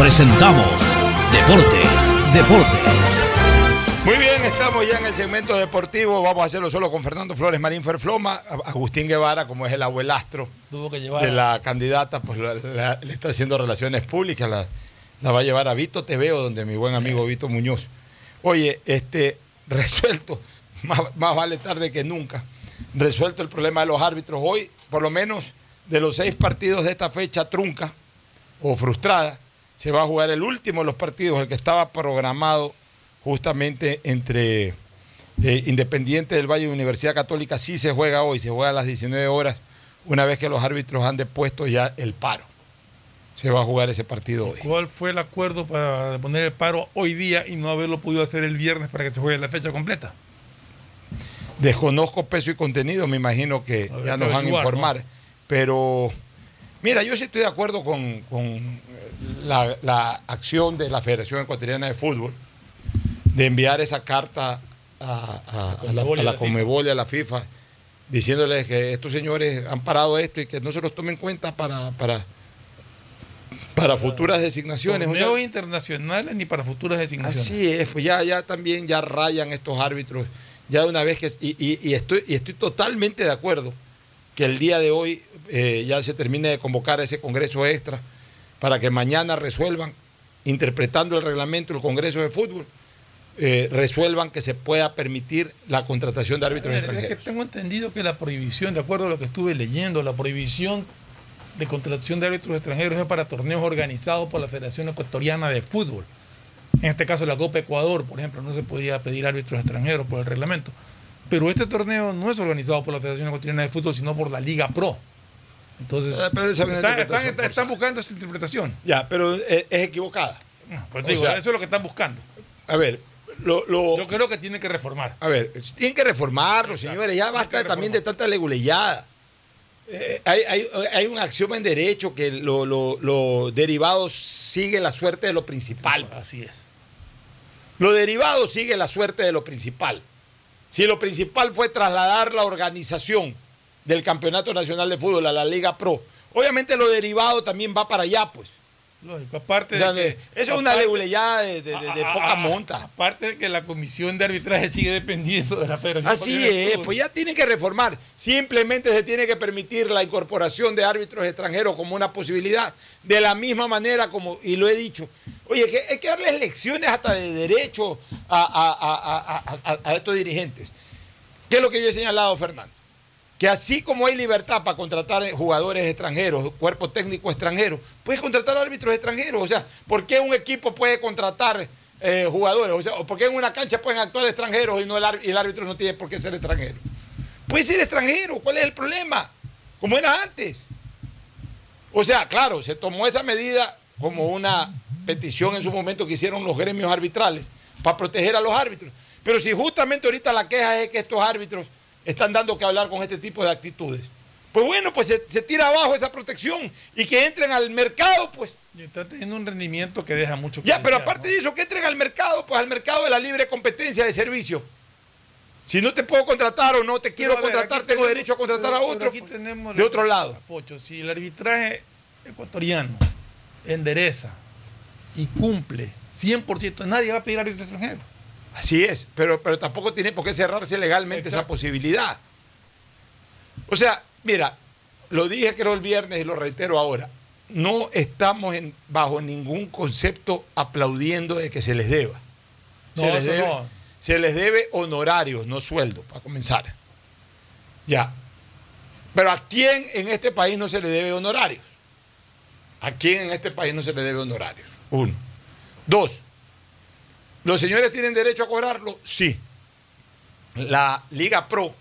presentamos Deportes, Deportes. Muy bien, estamos ya en el segmento deportivo. Vamos a hacerlo solo con Fernando Flores Marín Ferfloma. Agustín Guevara, como es el abuelastro Tuvo que llevar de la candidata, pues la- la- le está haciendo relaciones públicas. La, la va a llevar a Vito Te Veo, donde mi buen amigo Vito Muñoz. Oye, este, resuelto, más, más vale tarde que nunca, resuelto el problema de los árbitros. Hoy, por lo menos, de los seis partidos de esta fecha trunca o frustrada, se va a jugar el último de los partidos, el que estaba programado justamente entre eh, Independiente del Valle y Universidad Católica, sí se juega hoy, se juega a las 19 horas, una vez que los árbitros han depuesto ya el paro. Se va a jugar ese partido hoy. ¿Cuál fue el acuerdo para poner el paro hoy día y no haberlo podido hacer el viernes para que se juegue la fecha completa? Desconozco peso y contenido, me imagino que ya nos van a informar. ¿no? Pero, mira, yo sí estoy de acuerdo con, con la, la acción de la Federación Ecuatoriana de Fútbol de enviar esa carta a, a- a la, a la Conmebol y a la FIFA diciéndoles que estos señores han parado esto y que no se los tomen en cuenta para, para, para futuras designaciones. O sea, internacionales ni para futuras designaciones. Así es, pues ya, ya también ya rayan estos árbitros, ya de una vez que... Y, y- y estoy, y estoy totalmente de acuerdo que el día de hoy eh, ya se termine de convocar ese Congreso extra para que mañana resuelvan, interpretando el reglamento del Congreso de Fútbol, eh, resuelvan que se pueda permitir la contratación de árbitros ver, es que extranjeros. tengo entendido que la prohibición, de acuerdo a lo que estuve leyendo, la prohibición de contratación de árbitros extranjeros es para torneos organizados por la Federación Ecuatoriana de Fútbol. En este caso, la Copa Ecuador, por ejemplo, no se podía pedir árbitros extranjeros por el reglamento. Pero este torneo no es organizado por la Federación Ecuatoriana de Fútbol, sino por la Liga Pro. Entonces, Eh, pero esa es una están, buscando esa interpretación. Ya, pero es, es equivocada. Pues O digo, sea, eso es lo que están buscando. A ver, lo, lo- Yo creo que tienen que reformar. A ver, tienen que reformarlo, señores. Ya basta también de tanta leguleyada. Eh, hay, hay- hay un axioma en derecho que lo, lo- lo derivado sigue la suerte de lo principal. Así es. Lo derivado sigue la suerte de lo principal. Si lo principal fue trasladar la organización del Campeonato Nacional de Fútbol a la Liga Pro, obviamente lo derivado también va para allá, pues. Lógico, aparte O sea, de que- eso es una leguleyada de, de- de- de poca monta. Aparte de que la comisión de arbitraje sigue dependiendo de la Federación. Así es, pues ya tienen que reformar. Simplemente se tiene que permitir la incorporación de árbitros extranjeros como una posibilidad. De la misma manera como, y lo he dicho, oye, que hay que darles lecciones hasta de derecho a- a estos dirigentes. ¿Qué es lo que yo he señalado, Fernando? Que así como hay libertad para contratar jugadores extranjeros, cuerpo técnico extranjero, puedes contratar árbitros extranjeros. O sea, ¿por qué un equipo puede contratar eh, jugadores? O sea, ¿o ¿por qué en una cancha pueden actuar extranjeros y, no el, y el árbitro no tiene por qué ser extranjero? Puede ser extranjero, ¿cuál es el problema? Como era antes. O sea, claro, se tomó esa medida como una petición en su momento que hicieron los gremios arbitrales para proteger a los árbitros. Pero si justamente ahorita la queja es que estos árbitros están dando que hablar con este tipo de actitudes, pues bueno, pues se, se tira abajo esa protección y que entren al mercado, pues. Y está teniendo un rendimiento que deja mucho que Ya, pero aparte de eso, que entren al mercado, pues al mercado de la libre competencia de servicio. Si no te puedo contratar o no te quiero Pero, a ver, contratar, tengo tenemos- derecho a contratar a pero- otro aquí pues, tenemos de otro lado. Pocho, si el arbitraje ecuatoriano endereza y cumple 100%, nadie va a pedir árbitro extranjero. Así es, pero, pero tampoco tiene por qué cerrarse legalmente esa posibilidad. O sea, mira, lo dije creo el viernes y lo reitero ahora, no estamos en, bajo ningún concepto aplaudiendo de que se les deba. No, se, les debe, no. se les debe honorarios, no sueldo, para comenzar. Ya. Pero ¿a quién en este país no se le debe honorarios? ¿A quién en este país no se le debe honorarios? Uno. Dos. ¿Los señores tienen derecho a cobrarlo? Sí. ¿La Liga Pro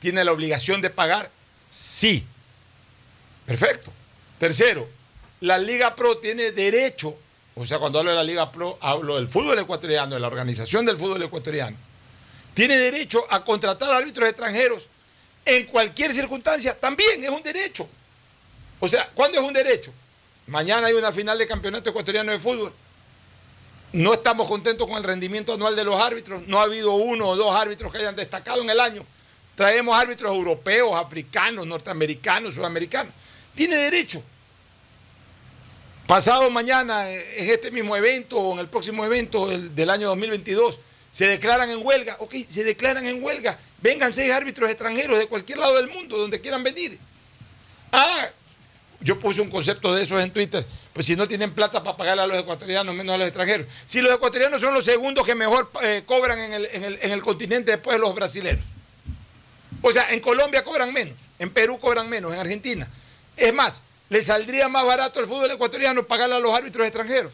tiene la obligación de pagar? Sí. Perfecto. Tercero, ¿la Liga Pro tiene derecho o sea, cuando hablo de la Liga Pro, hablo del fútbol ecuatoriano, de la organización del fútbol ecuatoriano, tiene derecho a contratar árbitros extranjeros en cualquier circunstancia, también es un derecho. O sea, ¿cuándo es un derecho? Mañana hay una final de campeonato ecuatoriano de fútbol. No estamos contentos con el rendimiento anual de los árbitros. No ha habido uno o dos árbitros que hayan destacado en el año. Traemos árbitros europeos, africanos, norteamericanos, sudamericanos. Tiene derecho. Pasado mañana, en este mismo evento o en el próximo evento del, del año 2022, se declaran en huelga. Ok, se declaran en huelga. Vengan seis árbitros extranjeros de cualquier lado del mundo, donde quieran venir. Ah, yo puse un concepto de esos en Twitter. Pues si no tienen plata para pagarle a los ecuatorianos, menos a los extranjeros. Si los ecuatorianos son los segundos que mejor eh, cobran en el, en, el, en el continente después de los brasileños. O sea, en Colombia cobran menos, en Perú cobran menos, en Argentina. Es más, le saldría más barato al fútbol ecuatoriano pagarle a los árbitros extranjeros.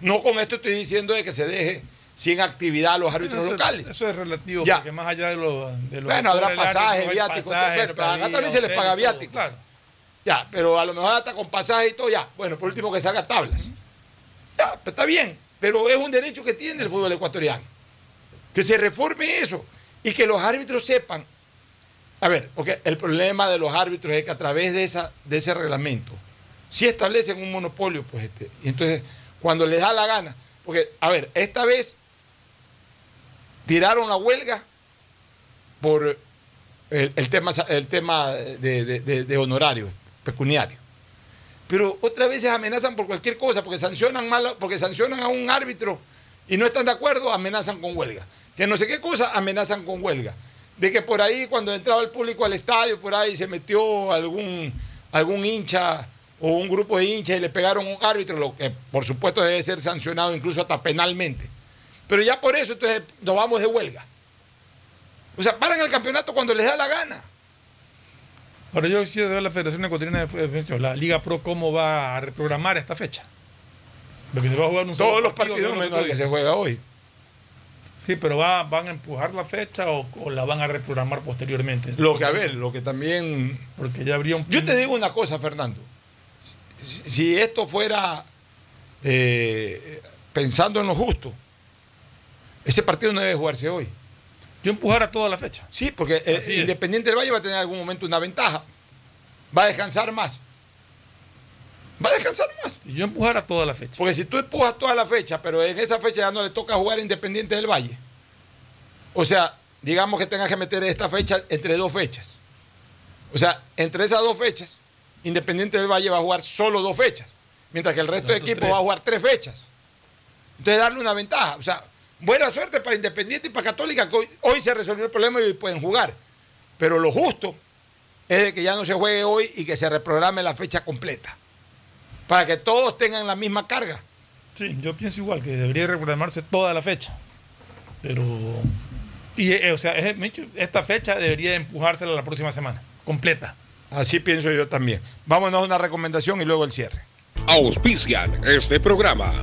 No con esto estoy diciendo de que se deje sin actividad a los árbitros Eso- locales. Eso es relativo, Ya. porque más allá de los. De los Bueno, habrá pasajes, viáticos, pasajes, bueno, pero acá también se les paga todo, viático. Claro. Ya, pero a lo mejor hasta con pasaje y todo, ya. Bueno, por último que salga tablas. Ya, pues está bien, pero es un derecho que tiene el fútbol ecuatoriano. Que se reforme eso y que los árbitros sepan. A ver, porque el problema de los árbitros es que a través de, esa, de ese reglamento, si establecen un monopolio, pues este, y entonces cuando les da la gana, porque, a ver, esta vez tiraron la huelga por el, tema, el tema de- de- de honorarios pecuniarios. Pero otras veces amenazan por cualquier cosa, porque sancionan mal, porque sancionan a un árbitro y no están de acuerdo, amenazan con huelga. Que no sé qué cosa, amenazan con huelga. De que por ahí, cuando entraba el público al estadio, por ahí se metió algún, algún hincha o un grupo de hinchas y le pegaron a un árbitro, lo que por supuesto debe ser sancionado incluso hasta penalmente. Pero ya por eso entonces nos vamos de huelga. O sea, paran el campeonato cuando les da la gana. Ahora yo quisiera ver la Federación Ecuatoriana de Fútbol, la Liga Pro, cómo va a reprogramar esta fecha. Porque se va a jugar un solo Todos los partido, partidos menos el que se juega hoy. Sí, pero va- van a empujar la fecha o, o la van a reprogramar posteriormente. Lo que, a ver, lo que también... Porque ya habría un... Yo te digo una cosa, Fernando. Si, si esto fuera eh, pensando en lo justo, ese partido no debe jugarse hoy. Yo empujara toda la fecha. Sí, porque eh. Independiente del Valle va a tener en algún momento una ventaja. Va a descansar más. Va a descansar más. Y yo empujara toda la fecha. Porque si tú empujas toda la fecha, pero en esa fecha ya no le toca jugar a Independiente del Valle. O sea, digamos que tengas que meter esta fecha entre dos fechas. O sea, entre esas dos fechas, Independiente del Valle va a jugar solo dos fechas. Mientras que el resto de otros equipos va a jugar tres fechas. Entonces darle una ventaja. O sea, buena suerte para Independiente y para Católica, que hoy, hoy se resolvió el problema y hoy pueden jugar. Pero lo justo es de que ya no se juegue hoy y que se reprograme la fecha completa. Para que todos tengan la misma carga. Sí, yo pienso igual, que debería reprogramarse toda la fecha. Pero. Y, eh, o sea, esta fecha debería empujársela la próxima semana, completa. Así pienso yo también. Vámonos a una recomendación y luego el cierre. Auspician este programa.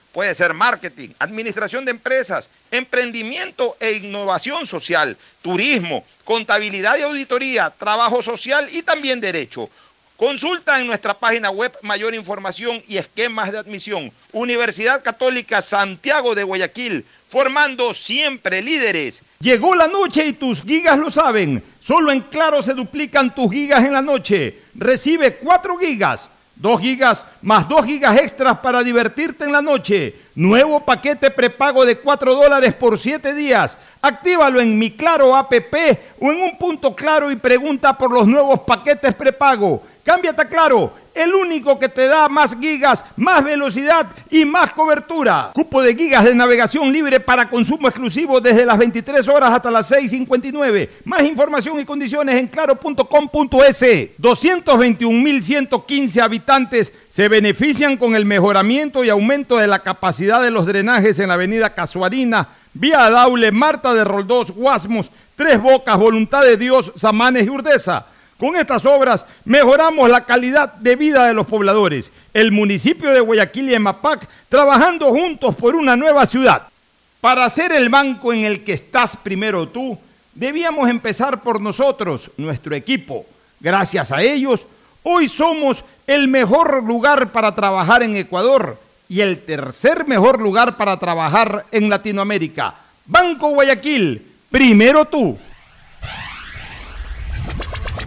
Puede ser marketing, administración de empresas, emprendimiento e innovación social, turismo, contabilidad y auditoría, trabajo social y también derecho. Consulta en nuestra página web mayor información y esquemas de admisión. Universidad Católica Santiago de Guayaquil, formando siempre líderes. Llegó la noche y tus gigas lo saben. Solo en Claro se duplican tus gigas en la noche. Recibe 4 gigas, 2 gigas más 2 gigas extras para divertirte en la noche. Nuevo paquete prepago de 4 dólares por 7 días. Actívalo en mi Claro app o en un punto claro y pregunta por los nuevos paquetes prepago. Cámbiate a Claro el único que te da más gigas, más velocidad y más cobertura. Cupo de gigas de navegación libre para consumo exclusivo desde las 23 horas hasta las 6.59. Más información y condiciones en claro.com.es. 221.115 habitantes se benefician con el mejoramiento y aumento de la capacidad de los drenajes en la avenida Casuarina, Vía Daule, Marta de Roldós, Guasmos, Tres Bocas, Voluntad de Dios, Samanes y Urdesa. Con estas obras mejoramos la calidad de vida de los pobladores. El municipio de Guayaquil y Emapac trabajando juntos por una nueva ciudad. Para ser el banco en el que estás primero tú, debíamos empezar por nosotros, nuestro equipo. Gracias a ellos, hoy somos el mejor lugar para trabajar en Ecuador y el tercer mejor lugar para trabajar en Latinoamérica. Banco Guayaquil, primero tú.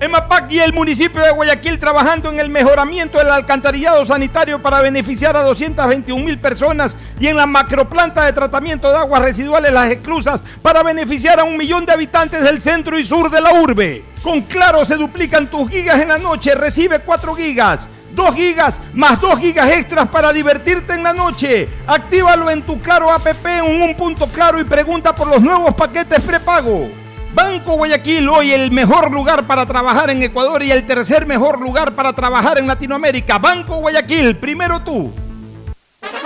EMAPAC y el municipio de Guayaquil trabajando en el mejoramiento del alcantarillado sanitario para beneficiar a 221 mil personas y en la macroplanta de tratamiento de aguas residuales Las Exclusas para beneficiar a un millón de habitantes del centro y sur de la urbe. Con Claro se duplican tus gigas en la noche, recibe 4 gigas. 2 gigas más 2 gigas extras para divertirte en la noche. Actívalo en tu Claro app en un punto claro y pregunta por los nuevos paquetes prepago. Banco Guayaquil, hoy el mejor lugar para trabajar en Ecuador y el tercer mejor lugar para trabajar en Latinoamérica. Banco Guayaquil, primero tú.